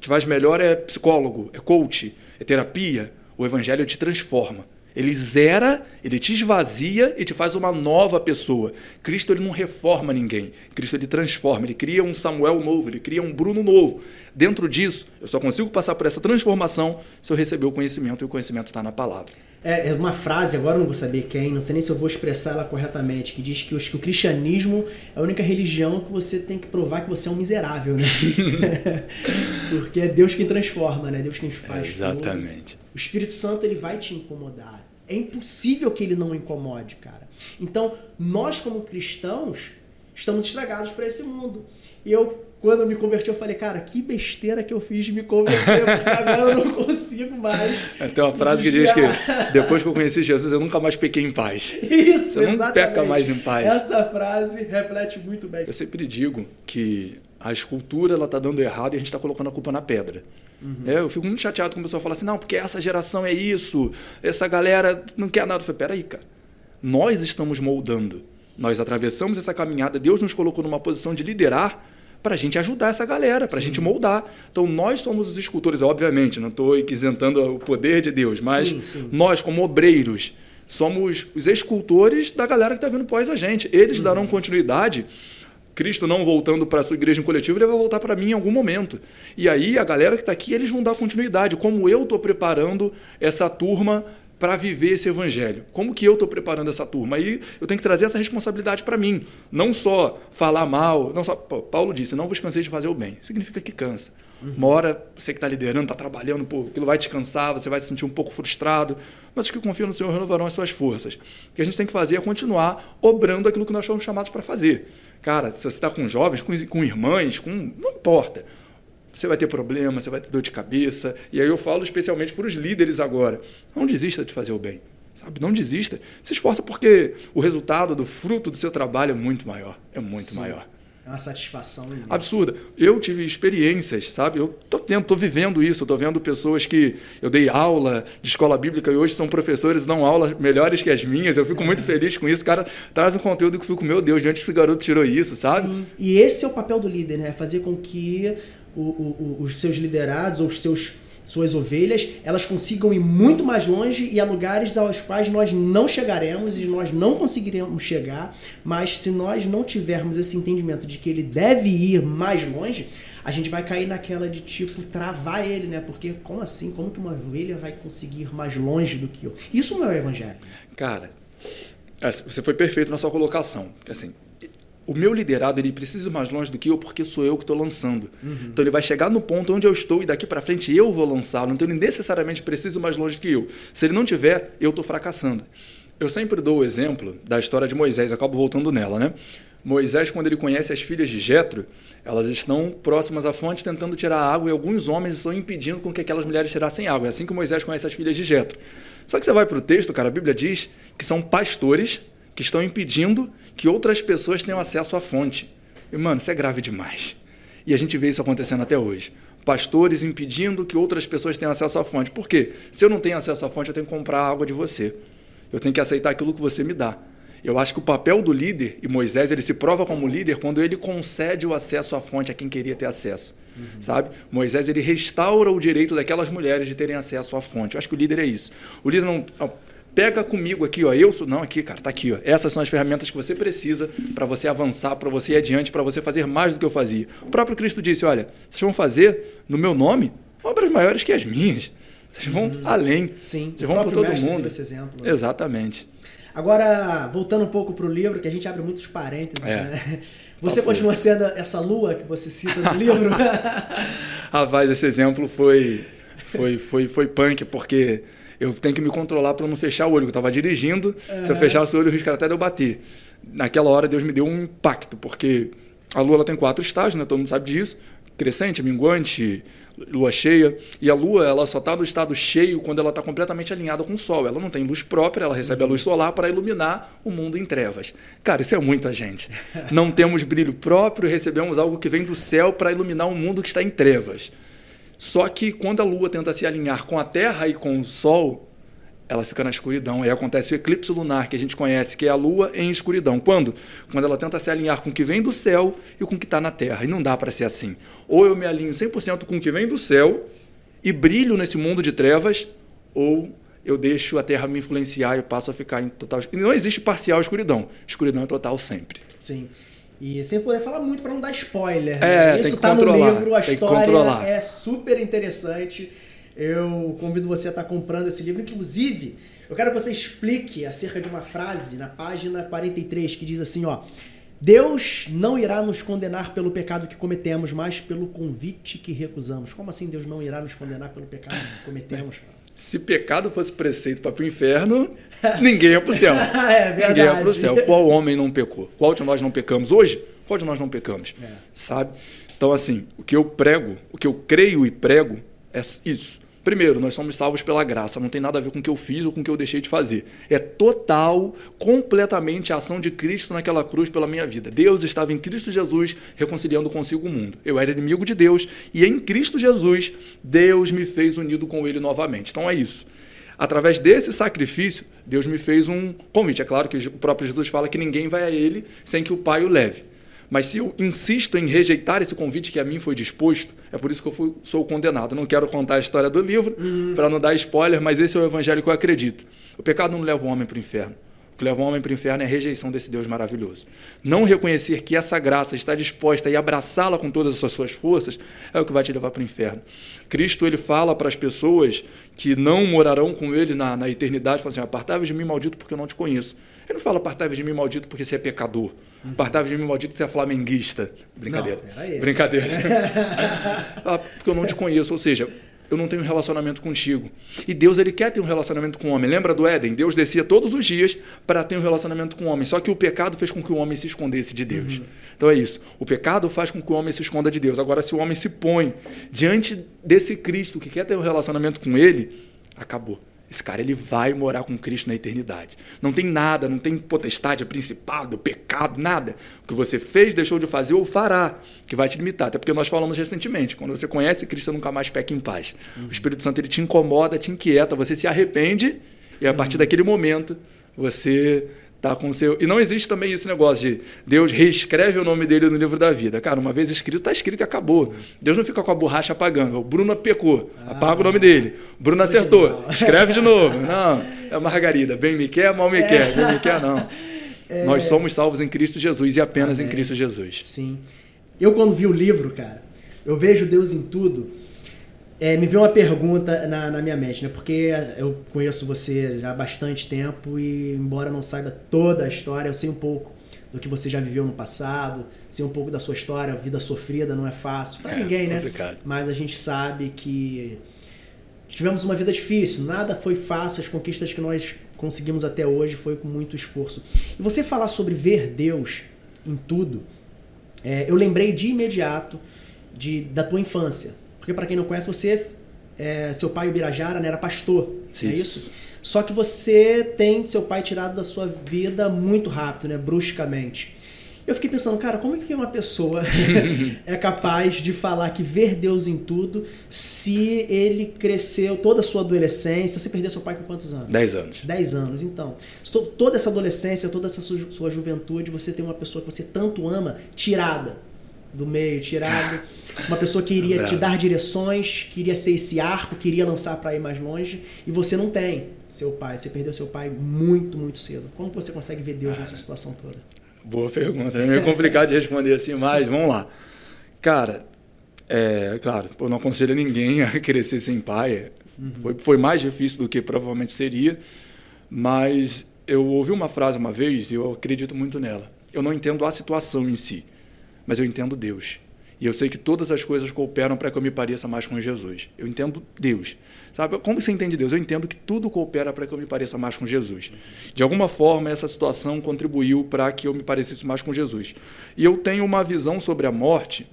Te faz melhor é psicólogo, é coach, é terapia. O evangelho te transforma. Ele zera, ele te esvazia e te faz uma nova pessoa. Cristo ele não reforma ninguém. Cristo ele transforma, ele cria um Samuel novo, ele cria um Bruno novo. Dentro disso, eu só consigo passar por essa transformação se eu receber o conhecimento e o conhecimento está na palavra. É, é uma frase, agora eu não vou saber quem, não sei nem se eu vou expressar ela corretamente, que diz que, os, que o cristianismo é a única religião que você tem que provar que você é um miserável, né? Porque é Deus quem transforma, né? Deus quem faz. É exatamente. Tudo. O Espírito Santo ele vai te incomodar. É impossível que ele não incomode, cara. Então, nós como cristãos estamos estragados para esse mundo. E eu, quando eu me converti, eu falei, cara, que besteira que eu fiz de me converter, porque agora eu não consigo mais. Tem uma frase que diz que depois que eu conheci Jesus, eu nunca mais pequei em paz. Isso, Você não peca mais em paz. Essa frase reflete muito bem. Eu sempre digo que a escultura ela tá dando errado e a gente está colocando a culpa na pedra. Uhum. É, eu fico muito chateado quando a pessoa fala assim, não, porque essa geração é isso, essa galera não quer nada. Eu falei, peraí, cara, nós estamos moldando, nós atravessamos essa caminhada, Deus nos colocou numa posição de liderar para a gente ajudar essa galera, para a gente moldar. Então, nós somos os escultores, obviamente, não estou isentando o poder de Deus, mas sim, sim. nós, como obreiros, somos os escultores da galera que está vindo pós a gente. Eles uhum. darão continuidade Cristo não voltando para a sua igreja em coletivo, ele vai voltar para mim em algum momento. E aí a galera que está aqui, eles vão dar continuidade. Como eu estou preparando essa turma para viver esse evangelho? Como que eu estou preparando essa turma? Aí eu tenho que trazer essa responsabilidade para mim. Não só falar mal. Não só, Paulo disse, não vos canseis de fazer o bem. Significa que cansa. Uhum. Uma hora você que está liderando, está trabalhando, pô, aquilo vai te cansar, você vai se sentir um pouco frustrado, mas os que confiam no Senhor renovarão as suas forças. O que a gente tem que fazer é continuar obrando aquilo que nós fomos chamados para fazer. Cara, se você está com jovens, com, com irmãs, com, não importa. Você vai ter problema, você vai ter dor de cabeça. E aí eu falo especialmente para os líderes agora. Não desista de fazer o bem. Sabe? Não desista. Se esforça porque o resultado do fruto do seu trabalho é muito maior. É muito Sim. maior. É uma satisfação. Né? Absurda. Eu tive experiências, sabe? Eu tô tendo, tô vivendo isso, tô vendo pessoas que eu dei aula de escola bíblica e hoje são professores dão aulas melhores que as minhas. Eu fico muito feliz com isso. O cara traz um conteúdo que eu fico, meu Deus, de onde esse garoto tirou isso, sabe? Sim. E esse é o papel do líder, né? Fazer com que o, o, os seus liderados ou os seus suas ovelhas, elas consigam ir muito mais longe e a lugares aos quais nós não chegaremos e nós não conseguiremos chegar, mas se nós não tivermos esse entendimento de que ele deve ir mais longe, a gente vai cair naquela de tipo travar ele, né? Porque como assim? Como que uma ovelha vai conseguir ir mais longe do que eu? Isso não é o evangelho. Cara, é, você foi perfeito na sua colocação. Assim, o meu liderado ele precisa ir mais longe do que eu porque sou eu que estou lançando. Uhum. Então ele vai chegar no ponto onde eu estou e daqui para frente eu vou lançá-lo. Então ele necessariamente precisa ir mais longe do que eu. Se ele não tiver, eu estou fracassando. Eu sempre dou o exemplo da história de Moisés, acabo voltando nela, né? Moisés, quando ele conhece as filhas de Jetro, elas estão próximas à fonte tentando tirar água e alguns homens estão impedindo com que aquelas mulheres tirassem água. É assim que Moisés conhece as filhas de Jetro. Só que você vai para o texto, cara, a Bíblia diz que são pastores que estão impedindo que outras pessoas tenham acesso à fonte. E, mano, isso é grave demais. E a gente vê isso acontecendo até hoje. Pastores impedindo que outras pessoas tenham acesso à fonte. Por quê? Se eu não tenho acesso à fonte, eu tenho que comprar água de você. Eu tenho que aceitar aquilo que você me dá. Eu acho que o papel do líder, e Moisés ele se prova como líder quando ele concede o acesso à fonte a quem queria ter acesso. Uhum. Sabe? Moisés ele restaura o direito daquelas mulheres de terem acesso à fonte. Eu acho que o líder é isso. O líder não pega comigo aqui, ó. Eu sou. Não, aqui, cara, tá aqui, ó. Essas são as ferramentas que você precisa para você avançar, para você ir adiante, para você fazer mais do que eu fazia. O próprio Cristo disse: olha, vocês vão fazer no meu nome obras maiores que as minhas. Vocês vão hum, além. Sim, vocês vão por todo mundo. Esse exemplo, né? Exatamente. Agora, voltando um pouco para o livro, que a gente abre muitos parênteses, é. né? Você tá continua sendo essa lua que você cita no livro? Rapaz, esse exemplo foi, foi, foi, foi punk, porque eu tenho que me controlar para não fechar o olho. Eu estava dirigindo, se eu fechasse o olho, o risco era até de eu bater. Naquela hora, Deus me deu um impacto, porque a lua ela tem quatro estágios, né? todo mundo sabe disso. Crescente, minguante, lua cheia. E a lua ela só está no estado cheio quando ela está completamente alinhada com o sol. Ela não tem luz própria, ela recebe a luz solar para iluminar o mundo em trevas. Cara, isso é muita gente. Não temos brilho próprio, recebemos algo que vem do céu para iluminar um mundo que está em trevas. Só que quando a Lua tenta se alinhar com a Terra e com o Sol, ela fica na escuridão. Aí acontece o eclipse lunar, que a gente conhece, que é a Lua em escuridão. Quando? Quando ela tenta se alinhar com o que vem do céu e com o que está na Terra. E não dá para ser assim. Ou eu me alinho 100% com o que vem do céu e brilho nesse mundo de trevas, ou eu deixo a Terra me influenciar e passo a ficar em total. Não existe parcial escuridão. Escuridão é total sempre. Sim. E sem poder falar muito para não dar spoiler. Né? É, Isso tá no livro, a história é super interessante. Eu convido você a estar tá comprando esse livro. Inclusive, eu quero que você explique acerca de uma frase na página 43 que diz assim, ó. Deus não irá nos condenar pelo pecado que cometemos, mas pelo convite que recusamos. Como assim Deus não irá nos condenar pelo pecado que cometemos? Se pecado fosse preceito para o inferno, ninguém ia para o céu. é verdade. Ninguém ia para o céu. Qual homem não pecou? Qual de nós não pecamos hoje? Qual de nós não pecamos? É. Sabe? Então, assim, o que eu prego, o que eu creio e prego é isso. Primeiro, nós somos salvos pela graça, não tem nada a ver com o que eu fiz ou com o que eu deixei de fazer. É total, completamente a ação de Cristo naquela cruz pela minha vida. Deus estava em Cristo Jesus reconciliando consigo o mundo. Eu era inimigo de Deus e em Cristo Jesus, Deus me fez unido com Ele novamente. Então é isso. Através desse sacrifício, Deus me fez um convite. É claro que o próprio Jesus fala que ninguém vai a Ele sem que o Pai o leve. Mas se eu insisto em rejeitar esse convite que a mim foi disposto, é por isso que eu fui, sou condenado. Não quero contar a história do livro uhum. para não dar spoiler, mas esse é o evangelho que eu acredito. O pecado não leva o homem para o inferno. O que leva o homem para o inferno é a rejeição desse Deus maravilhoso. Não reconhecer que essa graça está disposta e abraçá-la com todas as suas forças é o que vai te levar para o inferno. Cristo ele fala para as pessoas que não morarão com ele na, na eternidade, fala assim, apartai-vos de mim, maldito, porque eu não te conheço. Ele não fala apartai-vos de mim, maldito, porque você é pecador. Apartai-vos de mim, maldito, porque você é flamenguista. Brincadeira. Não, Brincadeira. Ah, porque eu não te conheço. Ou seja, eu não tenho um relacionamento contigo. E Deus ele quer ter um relacionamento com o homem. Lembra do Éden? Deus descia todos os dias para ter um relacionamento com o homem. Só que o pecado fez com que o homem se escondesse de Deus. Uhum. Então é isso. O pecado faz com que o homem se esconda de Deus. Agora, se o homem se põe diante desse Cristo que quer ter um relacionamento com ele, acabou. Esse cara ele vai morar com Cristo na eternidade. Não tem nada, não tem potestade, principado, pecado, nada. O que você fez, deixou de fazer ou fará, que vai te limitar. Até porque nós falamos recentemente, quando você conhece Cristo, nunca mais peca em paz. Uhum. O Espírito Santo ele te incomoda, te inquieta, você se arrepende e a partir uhum. daquele momento você Tá com seu... E não existe também esse negócio de Deus reescreve o nome dele no livro da vida. Cara, uma vez escrito, está escrito e acabou. Deus não fica com a borracha apagando. O Bruno pecou, ah, apaga o nome dele. Bruno acertou, escreve de novo. Não, é Margarida. Bem me quer, mal me é. quer. Bem me quer, não. É... Nós somos salvos em Cristo Jesus e apenas Amém. em Cristo Jesus. Sim. Eu, quando vi o livro, cara, eu vejo Deus em tudo. É, me veio uma pergunta na, na, minha mente, né? Porque eu conheço você já há bastante tempo e, embora não saiba toda a história, eu sei um pouco do que você já viveu no passado, sei um pouco da sua história, vida sofrida não é fácil para é, ninguém, né? Complicado. Mas a gente sabe que tivemos uma vida difícil, nada foi fácil, as conquistas que nós conseguimos até hoje foi com muito esforço. E você falar sobre ver Deus em tudo, é, eu lembrei de imediato de, da tua infância porque, para quem não conhece, você, é, seu pai, o Birajara, né, era pastor. É isso? Só que você tem seu pai tirado da sua vida muito rápido, né, bruscamente. Eu fiquei pensando, cara, como é que uma pessoa é capaz de falar que ver Deus em tudo se ele cresceu toda a sua adolescência? Você perdeu seu pai com quantos anos? Dez anos. Dez anos, então. Toda essa adolescência, toda essa sua juventude, você tem uma pessoa que você tanto ama tirada do meio, tirado. Uma pessoa que iria te dar direções, que iria ser esse arco, que iria lançar para ir mais longe, e você não tem seu pai. Você perdeu seu pai muito, muito cedo. Como você consegue ver Deus nessa situação toda? Boa pergunta. É meio complicado de responder assim, mas vamos lá. Cara, é claro, eu não aconselho ninguém a crescer sem pai. Uhum. Foi, foi mais difícil do que provavelmente seria, mas eu ouvi uma frase uma vez e eu acredito muito nela. Eu não entendo a situação em si mas eu entendo Deus. E eu sei que todas as coisas cooperam para que eu me pareça mais com Jesus. Eu entendo Deus. Sabe? Como você entende Deus? Eu entendo que tudo coopera para que eu me pareça mais com Jesus. De alguma forma, essa situação contribuiu para que eu me parecesse mais com Jesus. E eu tenho uma visão sobre a morte.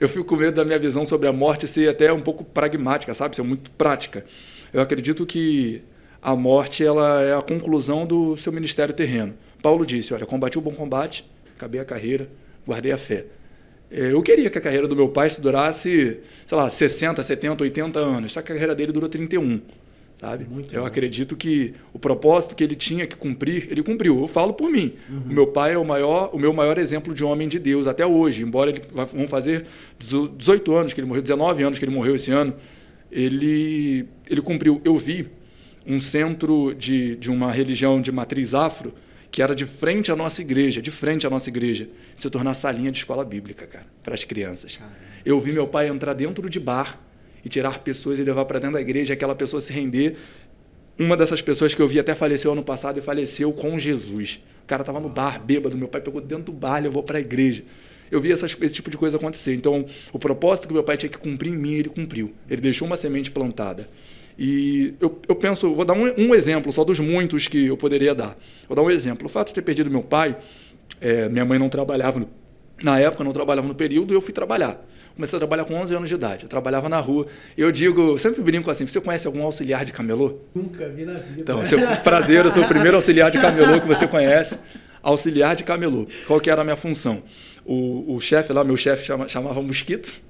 Eu fico com medo da minha visão sobre a morte ser até um pouco pragmática, sabe? Ser muito prática. Eu acredito que a morte ela é a conclusão do seu ministério terreno. Paulo disse: Olha, combati o bom combate, acabei a carreira, guardei a fé. É, eu queria que a carreira do meu pai se durasse, sei lá, 60, 70, 80 anos, só que a carreira dele durou 31. Sabe? Muito eu bom. acredito que o propósito que ele tinha que cumprir, ele cumpriu. Eu falo por mim. Uhum. O meu pai é o maior, o meu maior exemplo de homem de Deus até hoje, embora ele vão fazer 18 anos que ele morreu, 19 anos que ele morreu esse ano, ele ele cumpriu. Eu vi um centro de, de uma religião de matriz afro que era de frente à nossa igreja, de frente à nossa igreja, se tornar salinha de escola bíblica, cara, para as crianças. Caramba. Eu vi meu pai entrar dentro de bar e tirar pessoas e levar para dentro da igreja, aquela pessoa se render. Uma dessas pessoas que eu vi até faleceu ano passado e faleceu com Jesus. O cara estava no bar, bêbado, meu pai pegou dentro do bar e levou para a igreja. Eu vi essas, esse tipo de coisa acontecer. Então, o propósito que meu pai tinha que cumprir em mim, ele cumpriu. Ele deixou uma semente plantada. E eu, eu penso, vou dar um, um, exemplo só dos muitos que eu poderia dar. Vou dar um exemplo. O fato de ter perdido meu pai, é, minha mãe não trabalhava, no, na época não trabalhava no período, e eu fui trabalhar. Comecei a trabalhar com 11 anos de idade. Eu trabalhava na rua. Eu digo, sempre brinco assim: você conhece algum auxiliar de camelô? Nunca vi na vida. Então, seu prazer, eu sou o primeiro auxiliar de camelô que você conhece. Auxiliar de camelô. Qual que era a minha função? O, o chefe lá, meu chefe chama, chamava Mosquito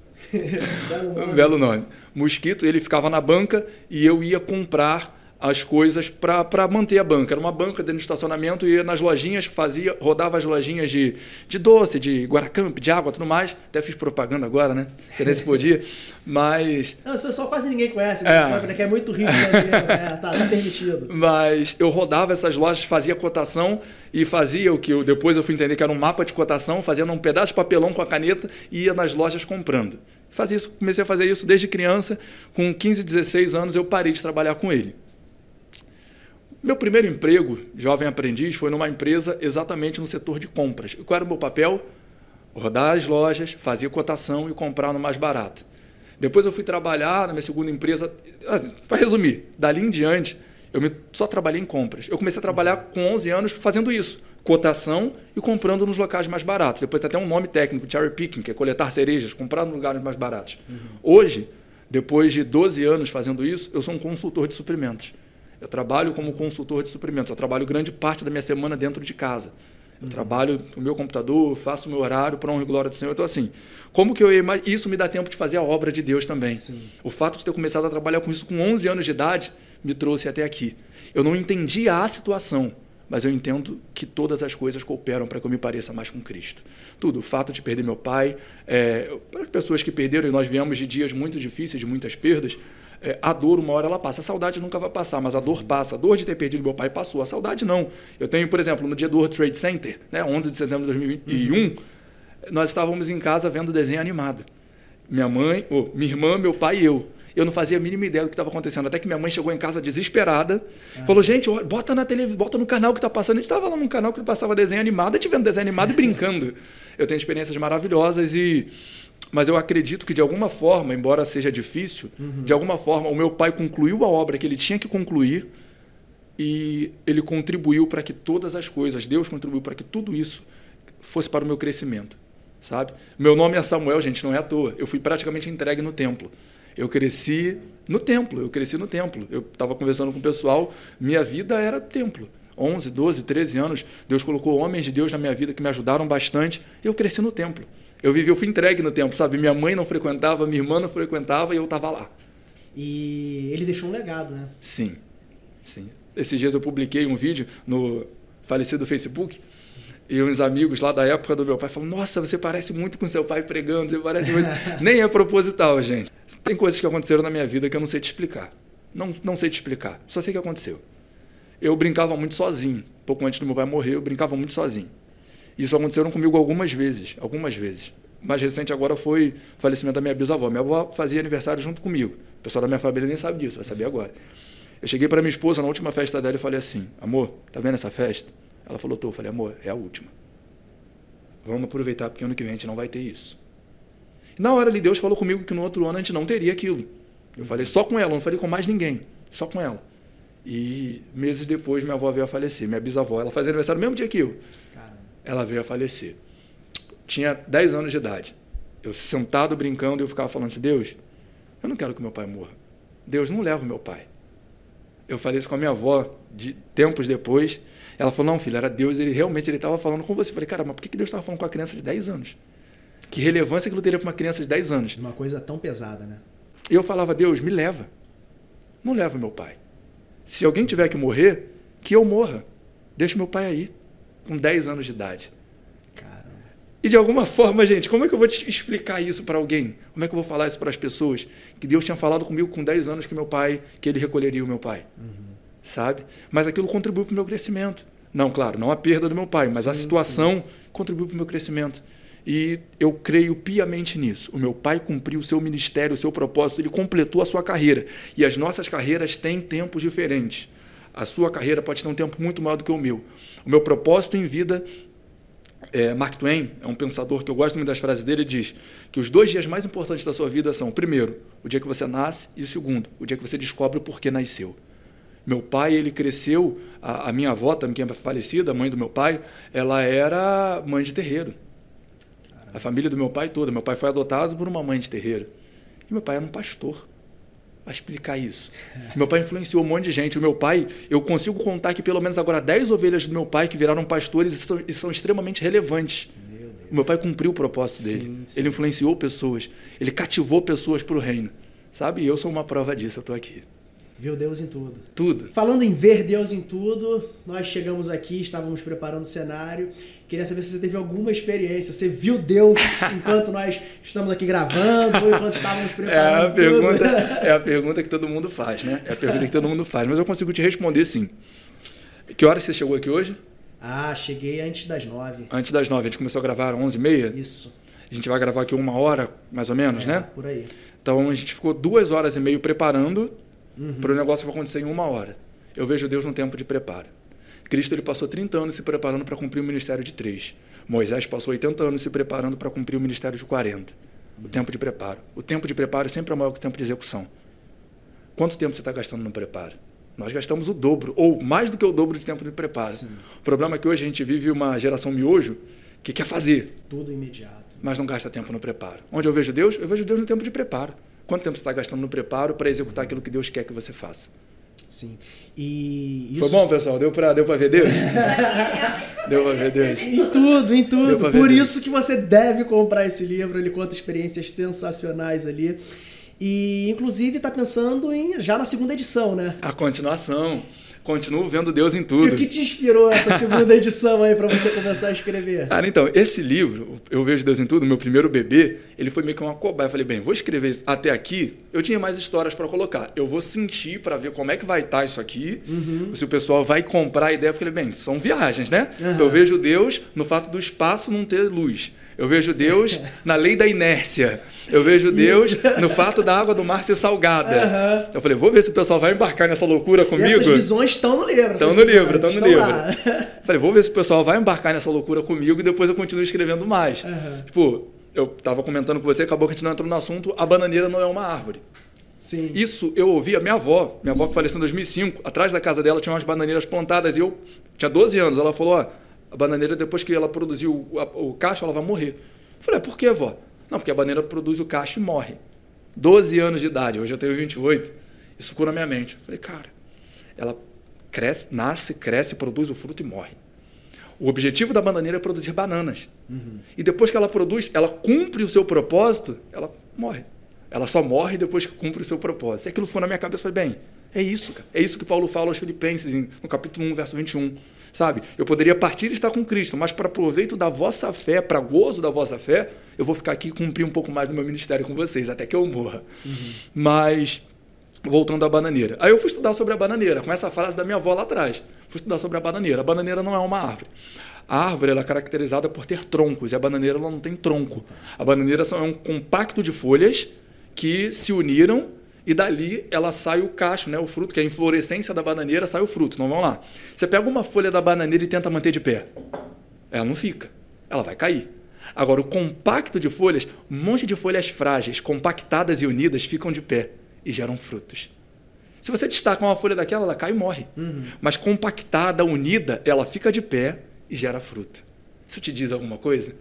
belo, nome. belo nome. Mosquito, ele ficava na banca e eu ia comprar as coisas para manter a banca. Era uma banca dentro do estacionamento, ia nas lojinhas, fazia, rodava as lojinhas de, de doce, de Guaracamp, de água, tudo mais. Até fiz propaganda agora, né? Se nem se podia. Mas. Não, esse pessoal quase ninguém conhece, é. Né? que é muito rico, né? é, tá, tá, permitido. Mas eu rodava essas lojas, fazia cotação e fazia o que eu, depois eu fui entender que era um mapa de cotação, fazendo um pedaço de papelão com a caneta e ia nas lojas comprando. Fazia isso, comecei a fazer isso desde criança. Com 15, 16 anos, eu parei de trabalhar com ele. Meu primeiro emprego, jovem aprendiz, foi numa empresa exatamente no setor de compras. E qual era o meu papel? Rodar as lojas, fazer cotação e comprar no mais barato. Depois eu fui trabalhar na minha segunda empresa. Ah, Para resumir, dali em diante, eu só trabalhei em compras. Eu comecei a trabalhar com 11 anos fazendo isso cotação e comprando nos locais mais baratos. Depois tem até um nome técnico, cherry picking, que é coletar cerejas, comprar nos lugares mais baratos. Uhum. Hoje, depois de 12 anos fazendo isso, eu sou um consultor de suprimentos. Eu trabalho como consultor de suprimentos. Eu trabalho grande parte da minha semana dentro de casa. Eu uhum. trabalho no meu computador, faço o meu horário para honra e glória do Senhor. Então, assim, como que eu Isso me dá tempo de fazer a obra de Deus também. Sim. O fato de ter começado a trabalhar com isso com 11 anos de idade me trouxe até aqui. Eu não entendia a situação, mas eu entendo que todas as coisas cooperam para que eu me pareça mais com Cristo. Tudo, o fato de perder meu pai, é, para as pessoas que perderam, e nós viemos de dias muito difíceis, de muitas perdas, é, a dor, uma hora ela passa. A saudade nunca vai passar, mas a dor passa. A dor de ter perdido meu pai passou. A saudade não. Eu tenho, por exemplo, no dia do World Trade Center, né, 11 de setembro de 2021, uhum. nós estávamos em casa vendo desenho animado. Minha mãe, oh, minha irmã, meu pai e eu. Eu não fazia a mínima ideia do que estava acontecendo. Até que minha mãe chegou em casa desesperada. Ah. Falou, gente, bota na televisão, bota no canal que está passando. A gente estava lá num canal que passava desenho animado, gente vendo desenho animado e brincando. Eu tenho experiências maravilhosas e mas eu acredito que de alguma forma, embora seja difícil, uhum. de alguma forma o meu pai concluiu a obra que ele tinha que concluir e ele contribuiu para que todas as coisas, Deus contribuiu para que tudo isso fosse para o meu crescimento, sabe? Meu nome é Samuel, gente, não é à toa. Eu fui praticamente entregue no templo. Eu cresci no templo, eu cresci no templo. Eu estava conversando com o pessoal, minha vida era templo. 11, 12, 13 anos, Deus colocou homens de Deus na minha vida que me ajudaram bastante. Eu cresci no templo. Eu vivi, eu fui entregue no templo, sabe? Minha mãe não frequentava, minha irmã não frequentava e eu estava lá. E ele deixou um legado, né? Sim, sim. Esses dias eu publiquei um vídeo no falecido Facebook e uns amigos lá da época do meu pai falaram: Nossa, você parece muito com seu pai pregando, você parece muito. Nem é proposital, gente. Tem coisas que aconteceram na minha vida que eu não sei te explicar. Não, não sei te explicar. Só sei que aconteceu. Eu brincava muito sozinho. Pouco antes do meu pai morrer, eu brincava muito sozinho. Isso aconteceu comigo algumas vezes. Algumas vezes. Mais recente agora foi o falecimento da minha bisavó. Minha avó fazia aniversário junto comigo. O pessoal da minha família nem sabe disso, vai saber agora. Eu cheguei para minha esposa na última festa dela e falei assim: Amor, tá vendo essa festa? Ela falou, tô. Eu falei, amor, é a última. Vamos aproveitar porque ano que vem a gente não vai ter isso. E na hora ali, Deus falou comigo que no outro ano a gente não teria aquilo. Eu falei só com ela, não falei com mais ninguém, só com ela. E meses depois minha avó veio a falecer. Minha bisavó, ela fazia aniversário no mesmo dia que eu. Caramba. Ela veio a falecer. Tinha 10 anos de idade. Eu sentado brincando, eu ficava falando assim: Deus, eu não quero que meu pai morra. Deus não leva o meu pai. Eu falei isso com a minha avó de tempos depois. Ela falou: Não, filho, era Deus, ele realmente ele estava falando com você. Eu falei: Cara, mas por que Deus estava falando com a criança de 10 anos? Que relevância aquilo teria para uma criança de 10 anos? Uma coisa tão pesada, né? E eu falava: Deus, me leva. Não leva meu pai. Se alguém tiver que morrer, que eu morra. Deixa meu pai aí, com 10 anos de idade. Caramba. E de alguma forma, gente, como é que eu vou te explicar isso para alguém? Como é que eu vou falar isso para as pessoas? Que Deus tinha falado comigo com 10 anos que meu pai, que ele recolheria o meu pai. Uhum sabe? Mas aquilo contribuiu para o meu crescimento. Não, claro, não a perda do meu pai, mas sim, a situação sim. contribuiu para o meu crescimento. E eu creio piamente nisso. O meu pai cumpriu o seu ministério, o seu propósito, ele completou a sua carreira. E as nossas carreiras têm tempos diferentes. A sua carreira pode ter um tempo muito maior do que o meu. O meu propósito em vida é, Mark Twain é um pensador que eu gosto muito das frases dele, diz que os dois dias mais importantes da sua vida são, o primeiro, o dia que você nasce, e o segundo, o dia que você descobre o porquê nasceu. Meu pai, ele cresceu, a, a minha avó, também que é falecida, a mãe do meu pai, ela era mãe de terreiro. A família do meu pai toda. Meu pai foi adotado por uma mãe de terreiro. E meu pai era um pastor. Vai explicar isso. Meu pai influenciou um monte de gente. O meu pai, eu consigo contar que pelo menos agora 10 ovelhas do meu pai que viraram pastores e são, e são extremamente relevantes. Meu o meu pai cumpriu o propósito sim, dele. Sim. Ele influenciou pessoas. Ele cativou pessoas para o reino. Sabe? E eu sou uma prova disso. Eu estou aqui. Viu Deus em tudo. Tudo. Falando em ver Deus em tudo, nós chegamos aqui, estávamos preparando o cenário. Queria saber se você teve alguma experiência. Você viu Deus enquanto nós estamos aqui gravando ou enquanto estávamos preparando? É a, pergunta, é a pergunta que todo mundo faz, né? É a pergunta que todo mundo faz. Mas eu consigo te responder sim. Que horas você chegou aqui hoje? Ah, cheguei antes das nove. Antes das nove. A gente começou a gravar às onze e meia? Isso. A gente vai gravar aqui uma hora, mais ou menos, é, né? por aí. Então a gente ficou duas horas e meia preparando uhum. para o negócio vai acontecer em uma hora. Eu vejo Deus no tempo de preparo. Cristo ele passou 30 anos se preparando para cumprir o ministério de três. Moisés passou 80 anos se preparando para cumprir o ministério de 40. O tempo de preparo. O tempo de preparo sempre é maior que o tempo de execução. Quanto tempo você está gastando no preparo? Nós gastamos o dobro, ou mais do que o dobro de tempo de preparo. Sim. O problema é que hoje a gente vive uma geração miojo que quer fazer. Tudo imediato. Mas não gasta tempo no preparo. Onde eu vejo Deus? Eu vejo Deus no tempo de preparo. Quanto tempo você está gastando no preparo para executar aquilo que Deus quer que você faça? Sim. E isso... Foi bom, pessoal? Deu pra, deu pra ver Deus? deu pra ver Deus. Em tudo, em tudo. Por Deus. isso que você deve comprar esse livro. Ele conta experiências sensacionais ali. E, inclusive, tá pensando em já na segunda edição, né? A continuação. Continuo vendo Deus em E tudo. o que te inspirou essa segunda edição aí pra você começar a escrever? Cara, então, esse livro, Eu Vejo Deus em Tudo, meu primeiro bebê, ele foi meio que uma cobaia. Eu falei, bem, vou escrever isso até aqui. Eu tinha mais histórias para colocar. Eu vou sentir para ver como é que vai estar isso aqui. Se o pessoal vai comprar a ideia. Eu falei, bem, são viagens, né? Aham. Eu vejo Deus no fato do espaço não ter luz. Eu vejo Deus na lei da inércia. Eu vejo Deus Isso. no fato da água do mar ser salgada. Aham. Eu falei, vou ver se o pessoal vai embarcar nessa loucura E comigo. essas visões estão no livro. Estão no livro, estão no estão livro. lá. Falei, vou ver se o pessoal vai embarcar nessa loucura comigo e depois eu continuo escrevendo mais. Aham. Tipo, eu tava comentando com você, acabou que a gente não entrou no assunto, a bananeira não é uma árvore. Sim. Isso eu ouvi a minha avó, minha avó que faleceu em 2005, atrás da casa dela tinha umas bananeiras plantadas e eu tinha 12 anos. Ela falou: ó, a bananeira depois que ela produziu o, o cacho, ela vai morrer. Eu falei: por que, vó? Não, porque a bananeira produz o cacho e morre. 12 anos de idade, hoje eu tenho 28. Isso ficou na minha mente. Eu falei: cara, ela cresce, nasce, cresce, produz o fruto e morre. O objetivo da bananeira é produzir bananas. E depois que ela produz, ela cumpre o seu propósito, ela morre. Ela só morre depois que cumpre o seu propósito. E aquilo foi na minha cabeça, eu falei, bem, é isso, cara. É isso que Paulo fala aos Filipenses, no capítulo 1, verso 21. Sabe? Eu poderia partir e estar com Cristo, mas para proveito da vossa fé, para gozo da vossa fé, eu vou ficar aqui e cumprir um pouco mais do meu ministério com vocês, até que eu morra. Mas voltando à bananeira. Aí eu fui estudar sobre a bananeira, com essa frase da minha avó lá atrás. Fui estudar sobre a bananeira. A bananeira não é uma árvore. A árvore ela é caracterizada por ter troncos e a bananeira ela não tem tronco. A bananeira é um compacto de folhas que se uniram e dali ela sai o cacho, né, o fruto, que é a inflorescência da bananeira, sai o fruto. Então vamos lá. Você pega uma folha da bananeira e tenta manter de pé. Ela não fica. Ela vai cair. Agora, o compacto de folhas, um monte de folhas frágeis, compactadas e unidas, ficam de pé e geram frutos. Se você destaca uma folha daquela, ela cai e morre. Mas compactada, unida, ela fica de pé e gera fruto. Isso te diz alguma coisa?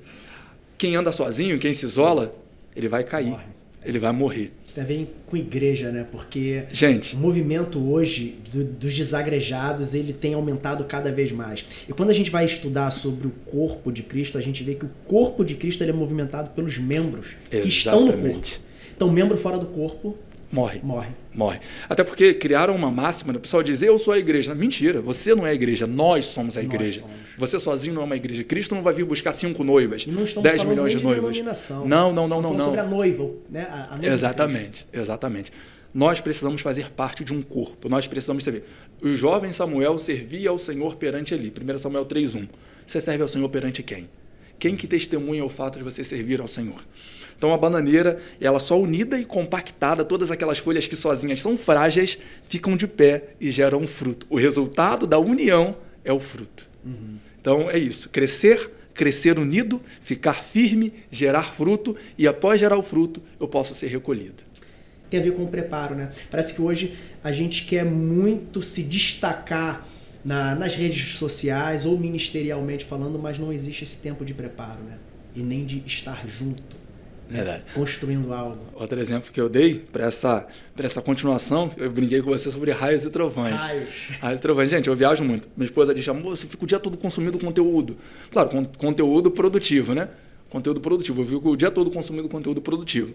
Quem anda sozinho, quem se isola, ele vai cair. Morre. Ele vai morrer. Isso tem a ver com igreja, né? Porque Gente, o movimento hoje do- dos desagrejados ele tem aumentado cada vez mais. E quando a gente vai estudar sobre o corpo de Cristo, a gente vê que o corpo de Cristo ele é movimentado pelos membros que estão no corpo. Exatamente. Então, membro fora do corpo morre. morre. Morre. Até porque criaram uma máxima, o pessoal diz, eu sou a igreja. Mentira, você não é a igreja, nós somos a igreja. somos. Você sozinho não é uma igreja. Cristo não vai vir buscar cinco noivas, não estamos 10 falando milhões de noivas. denominação. Não, não, não, não, não. sobre a noiva, né? A, a noiva de Exatamente, exatamente. Nós precisamos fazer parte de um corpo. Nós precisamos servir. O jovem Samuel servia ao Senhor perante ele. 1 Samuel 3:1. Você serve ao Senhor perante quem? Quem que testemunha o fato de você servir ao Senhor? Então a bananeira, ela só unida e compactada, todas aquelas folhas que sozinhas são frágeis, ficam de pé e geram fruto. O resultado da união é o fruto. Então é isso, crescer, crescer unido, ficar firme, gerar fruto e após gerar o fruto, eu posso ser recolhido. tem a ver com o preparo, né? Parece que hoje a gente quer muito se destacar na- nas redes sociais ou ministerialmente falando, mas não existe esse tempo de preparo, né? E nem de estar junto, Verdade. construindo algo. Outro exemplo que eu dei para essa, pra essa continuação, eu brinquei com você sobre raios e trovões. Raios. Raios e trovões. Gente, eu viajo muito. Minha esposa diz, amor, você fica o dia todo consumindo conteúdo. Claro, con- conteúdo produtivo, né? Conteúdo produtivo. Eu fico o dia todo consumindo conteúdo produtivo.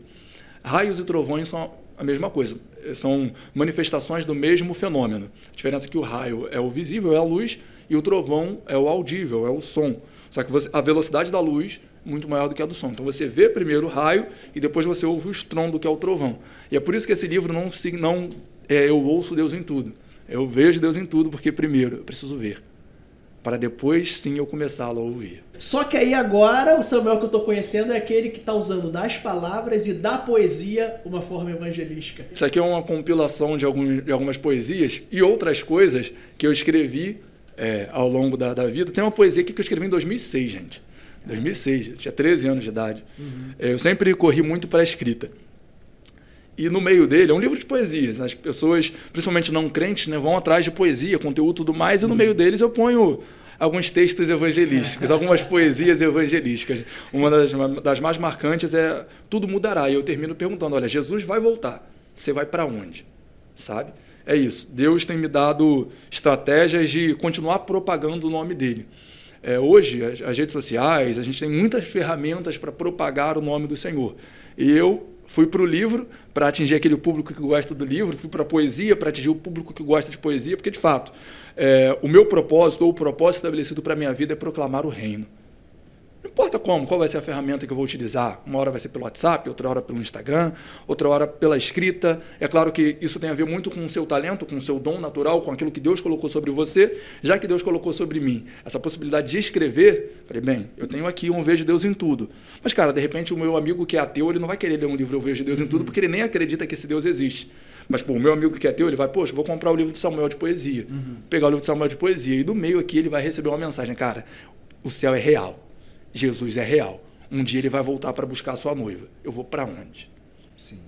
Raios e trovões são a mesma coisa. São manifestações do mesmo fenômeno. A diferença é que o raio é o visível, é a luz, e o trovão é o audível, é o som. Só que você- a velocidade da luz é muito maior do que a do som. Então você vê primeiro o raio e depois você ouve o estrondo, que é o trovão. E é por isso que esse livro não, não é eu ouço Deus em tudo. Eu vejo Deus em tudo, porque primeiro eu preciso ver. Para depois sim eu começá-lo a ouvir. Só que aí agora o Samuel que eu tô conhecendo é aquele que tá usando das palavras e da poesia uma forma evangelística. Isso aqui é uma compilação de, de algumas poesias e outras coisas que eu escrevi é, ao longo da, da vida. Tem uma poesia aqui que eu escrevi em 2006, gente. 2006, eu tinha 13 anos de idade. É, Eu sempre corri muito para a escrita. E no meio dele é um livro de poesias. As pessoas, principalmente não crentes, né, vão atrás de poesia, conteúdo e tudo mais, e no meio deles eu ponho alguns textos evangelísticos, algumas poesias evangelísticas. Uma das, das mais marcantes é Tudo Mudará. E eu termino perguntando: olha, Jesus vai voltar. Você vai para onde? sabe? É isso. Deus tem me dado estratégias de continuar propagando o nome dele. É, hoje, as, as redes sociais, a gente tem muitas ferramentas para propagar o nome do Senhor. E eu fui para o livro para atingir aquele público que gosta do livro, fui para a poesia para atingir o público que gosta de poesia, porque de fato, é, o meu propósito ou o propósito estabelecido para a minha vida é proclamar o reino. Não importa como, qual vai ser a ferramenta que eu vou utilizar. Uma hora vai ser pelo WhatsApp, outra hora pelo Instagram, outra hora pela escrita. É claro que isso tem a ver muito com o seu talento, com o seu dom natural, com aquilo que Deus colocou sobre você, já que Deus colocou sobre mim essa possibilidade de escrever. Falei, bem, eu tenho aqui um Vejo Deus em Tudo. Mas, cara, de repente o meu amigo que é ateu, ele não vai querer ler um livro Eu Vejo Deus em Tudo, porque ele nem acredita que esse Deus existe. Mas, pô, o meu amigo que é ateu, ele vai, poxa, vou comprar o livro de Samuel de poesia. Uhum. Pegar o livro de Samuel de poesia. E do meio aqui ele vai receber uma mensagem, cara, o céu é real Jesus é real. Um dia ele vai voltar para buscar a sua noiva. Eu vou para onde? Sim.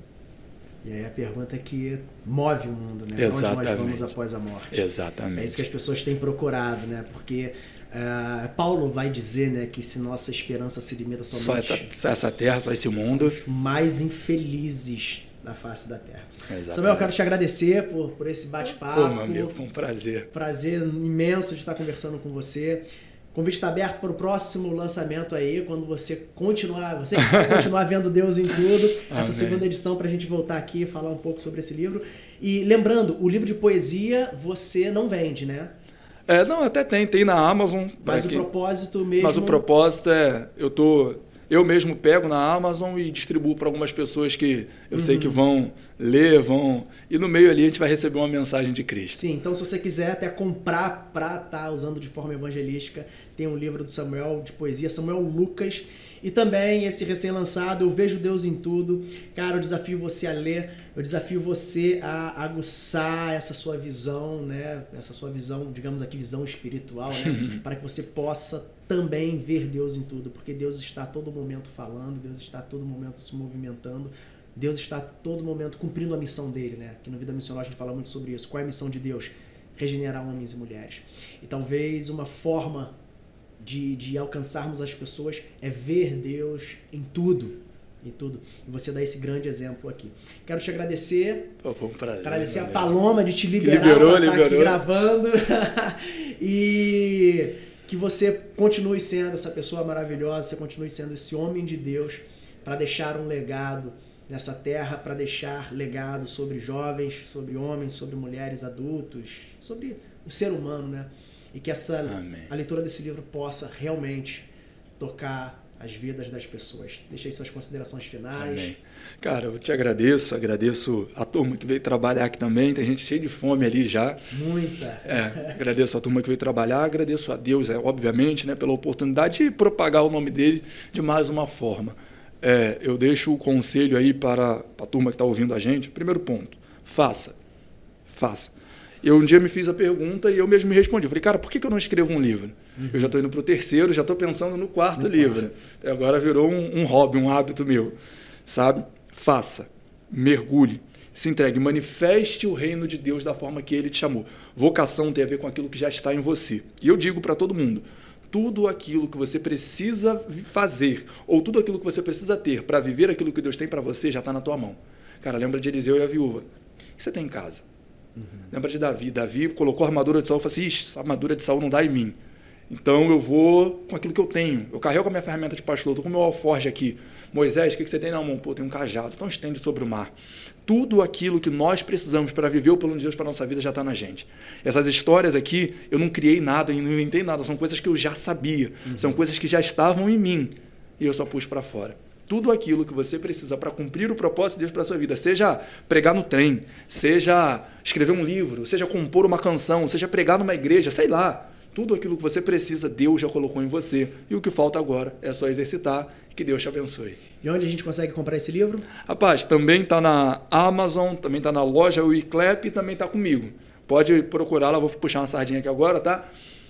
E aí a pergunta é que move o mundo, né? Exatamente. Onde nós vamos após a morte? Exatamente. É isso que as pessoas têm procurado, né? Porque uh, Paulo vai dizer, né, que se nossa esperança se limita somente só essa terra, só esse mundo, mais infelizes da face da terra. Exatamente. Samuel, eu quero te agradecer por, por esse bate-papo. Pô, meu amigo, foi um prazer. Prazer imenso de estar conversando com você. O convite está aberto para o próximo lançamento aí, quando você continuar, você continuar vendo Deus em tudo, essa Amém. segunda edição para a gente voltar aqui e falar um pouco sobre esse livro. E lembrando, o livro de poesia você não vende, né? É, não, até tem, tem na Amazon. Mas o propósito mesmo. Mas o propósito é, eu tô eu mesmo pego na Amazon e distribuo para algumas pessoas que eu uhum. sei que uhum. vão ler, vão. E no meio ali a gente vai receber uma mensagem de Cristo. Sim, então se você quiser até comprar para estar tá usando de forma evangelística, tem um livro do Samuel de poesia, Samuel Lucas. E também esse recém-lançado, Eu Vejo Deus em Tudo. Cara, eu desafio você a ler, eu desafio você a aguçar essa sua visão, né? Essa sua visão, digamos aqui, visão espiritual, né? para que você possa também ver Deus em tudo, porque Deus está a todo momento falando, Deus está a todo momento se movimentando, Deus está a todo momento cumprindo a missão dele, né? Aqui no Vida Missional a gente fala muito sobre isso. Qual é a missão de Deus? Regenerar homens e mulheres. E talvez uma forma de, de alcançarmos as pessoas é ver Deus em tudo. Em tudo. E você dá esse grande exemplo aqui. Quero te agradecer. Pô, foi um prazer. Agradecer a Paloma de te liberar liberou, estar liberou. aqui gravando. e que você continue sendo essa pessoa maravilhosa, você continue sendo esse homem de Deus para deixar um legado nessa terra, para deixar legado sobre jovens, sobre homens, sobre mulheres adultos, sobre o ser humano, né? e que essa Amém. a leitura desse livro possa realmente tocar as vidas das pessoas. Deixei suas considerações finais. Amém. Cara, eu te agradeço, agradeço a turma que veio trabalhar aqui também, tem gente cheia de fome ali já. Muita. É, agradeço a turma que veio trabalhar, agradeço a Deus, é, obviamente, né, pela oportunidade de propagar o nome dele de mais uma forma. É, eu deixo o conselho aí para, para a turma que está ouvindo a gente. Primeiro ponto, faça. Faça. Eu um dia me fiz a pergunta e eu mesmo me respondi. falei, cara, por que, eu não escrevo um livro? Uhum. Eu já estou indo para o terceiro, já estou pensando no quarto no livro. Quarto. Agora virou um, um hobby, um hábito meu. Sabe? Faça, mergulhe, se entregue, manifeste o reino de Deus da forma que ele te chamou. Vocação tem a ver com aquilo que já está em você. E eu digo para todo mundo: tudo aquilo que você precisa fazer, ou tudo aquilo que você precisa ter para viver aquilo que Deus tem para você, já está na tua mão. Cara, lembra de Eliseu e a viúva. O que você tem em casa? Uhum. Lembra de Davi? Davi colocou a armadura de Saul e falou assim: essa armadura de Saul não dá em mim. Então eu vou com aquilo que eu tenho. Eu carrego a minha ferramenta de pastor, estou com o meu alforge aqui. Moisés, o que você tem na mão? Pô, tem um cajado. Então estende sobre o mar. Tudo aquilo que nós precisamos para viver o plano de Deus para a nossa vida já está na gente. Essas histórias aqui, eu não criei nada e não inventei nada. São coisas que eu já sabia. Uhum. São coisas que já estavam em mim. E eu só pus para fora tudo aquilo que você precisa para cumprir o propósito de Deus para a sua vida, seja pregar no trem, seja escrever um livro, seja compor uma canção, seja pregar numa igreja, sei lá. Tudo aquilo que você precisa, Deus já colocou em você. E o que falta agora é só exercitar. Que Deus te abençoe. E onde a gente consegue comprar esse livro? Rapaz, também está na Amazon, também está na loja Wiclap e também está comigo. Pode procurar lá, vou puxar uma sardinha aqui agora, tá?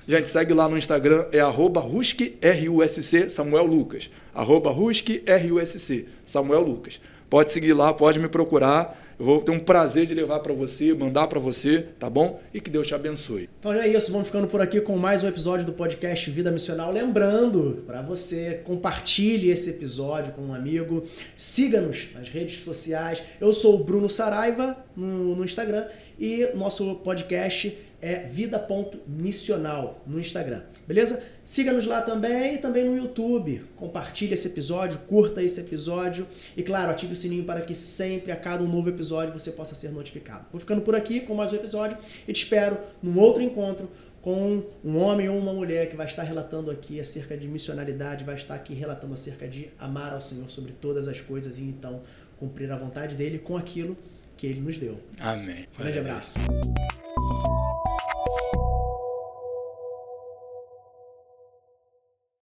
Gente, segue lá no Instagram, é arroba Rusc, R-U-S-C, Samuel Lucas. Arroba Rusc, R-U-S-C, Samuel Lucas. pode seguir lá, pode me procurar. Eu vou ter um prazer de levar para você, mandar para você, tá bom? E que Deus te abençoe. Então é isso, vamos ficando por aqui com mais um episódio do podcast Vida Missional. Lembrando para você, compartilhe esse episódio com um amigo, siga-nos nas redes sociais. Eu sou o Bruno Saraiva no, no Instagram e nosso podcast é vida.missional no Instagram. Beleza? Siga-nos lá também e também no YouTube. Compartilhe esse episódio, curta esse episódio e, claro, ative o sininho para que sempre a cada um novo episódio você possa ser notificado. Vou ficando por aqui com mais um episódio e te espero num outro encontro com um homem ou uma mulher que vai estar relatando aqui acerca de missionalidade, vai estar aqui relatando acerca de amar ao Senhor sobre todas as coisas e então cumprir a vontade dele com aquilo que ele nos deu. Amém. Grande abraço.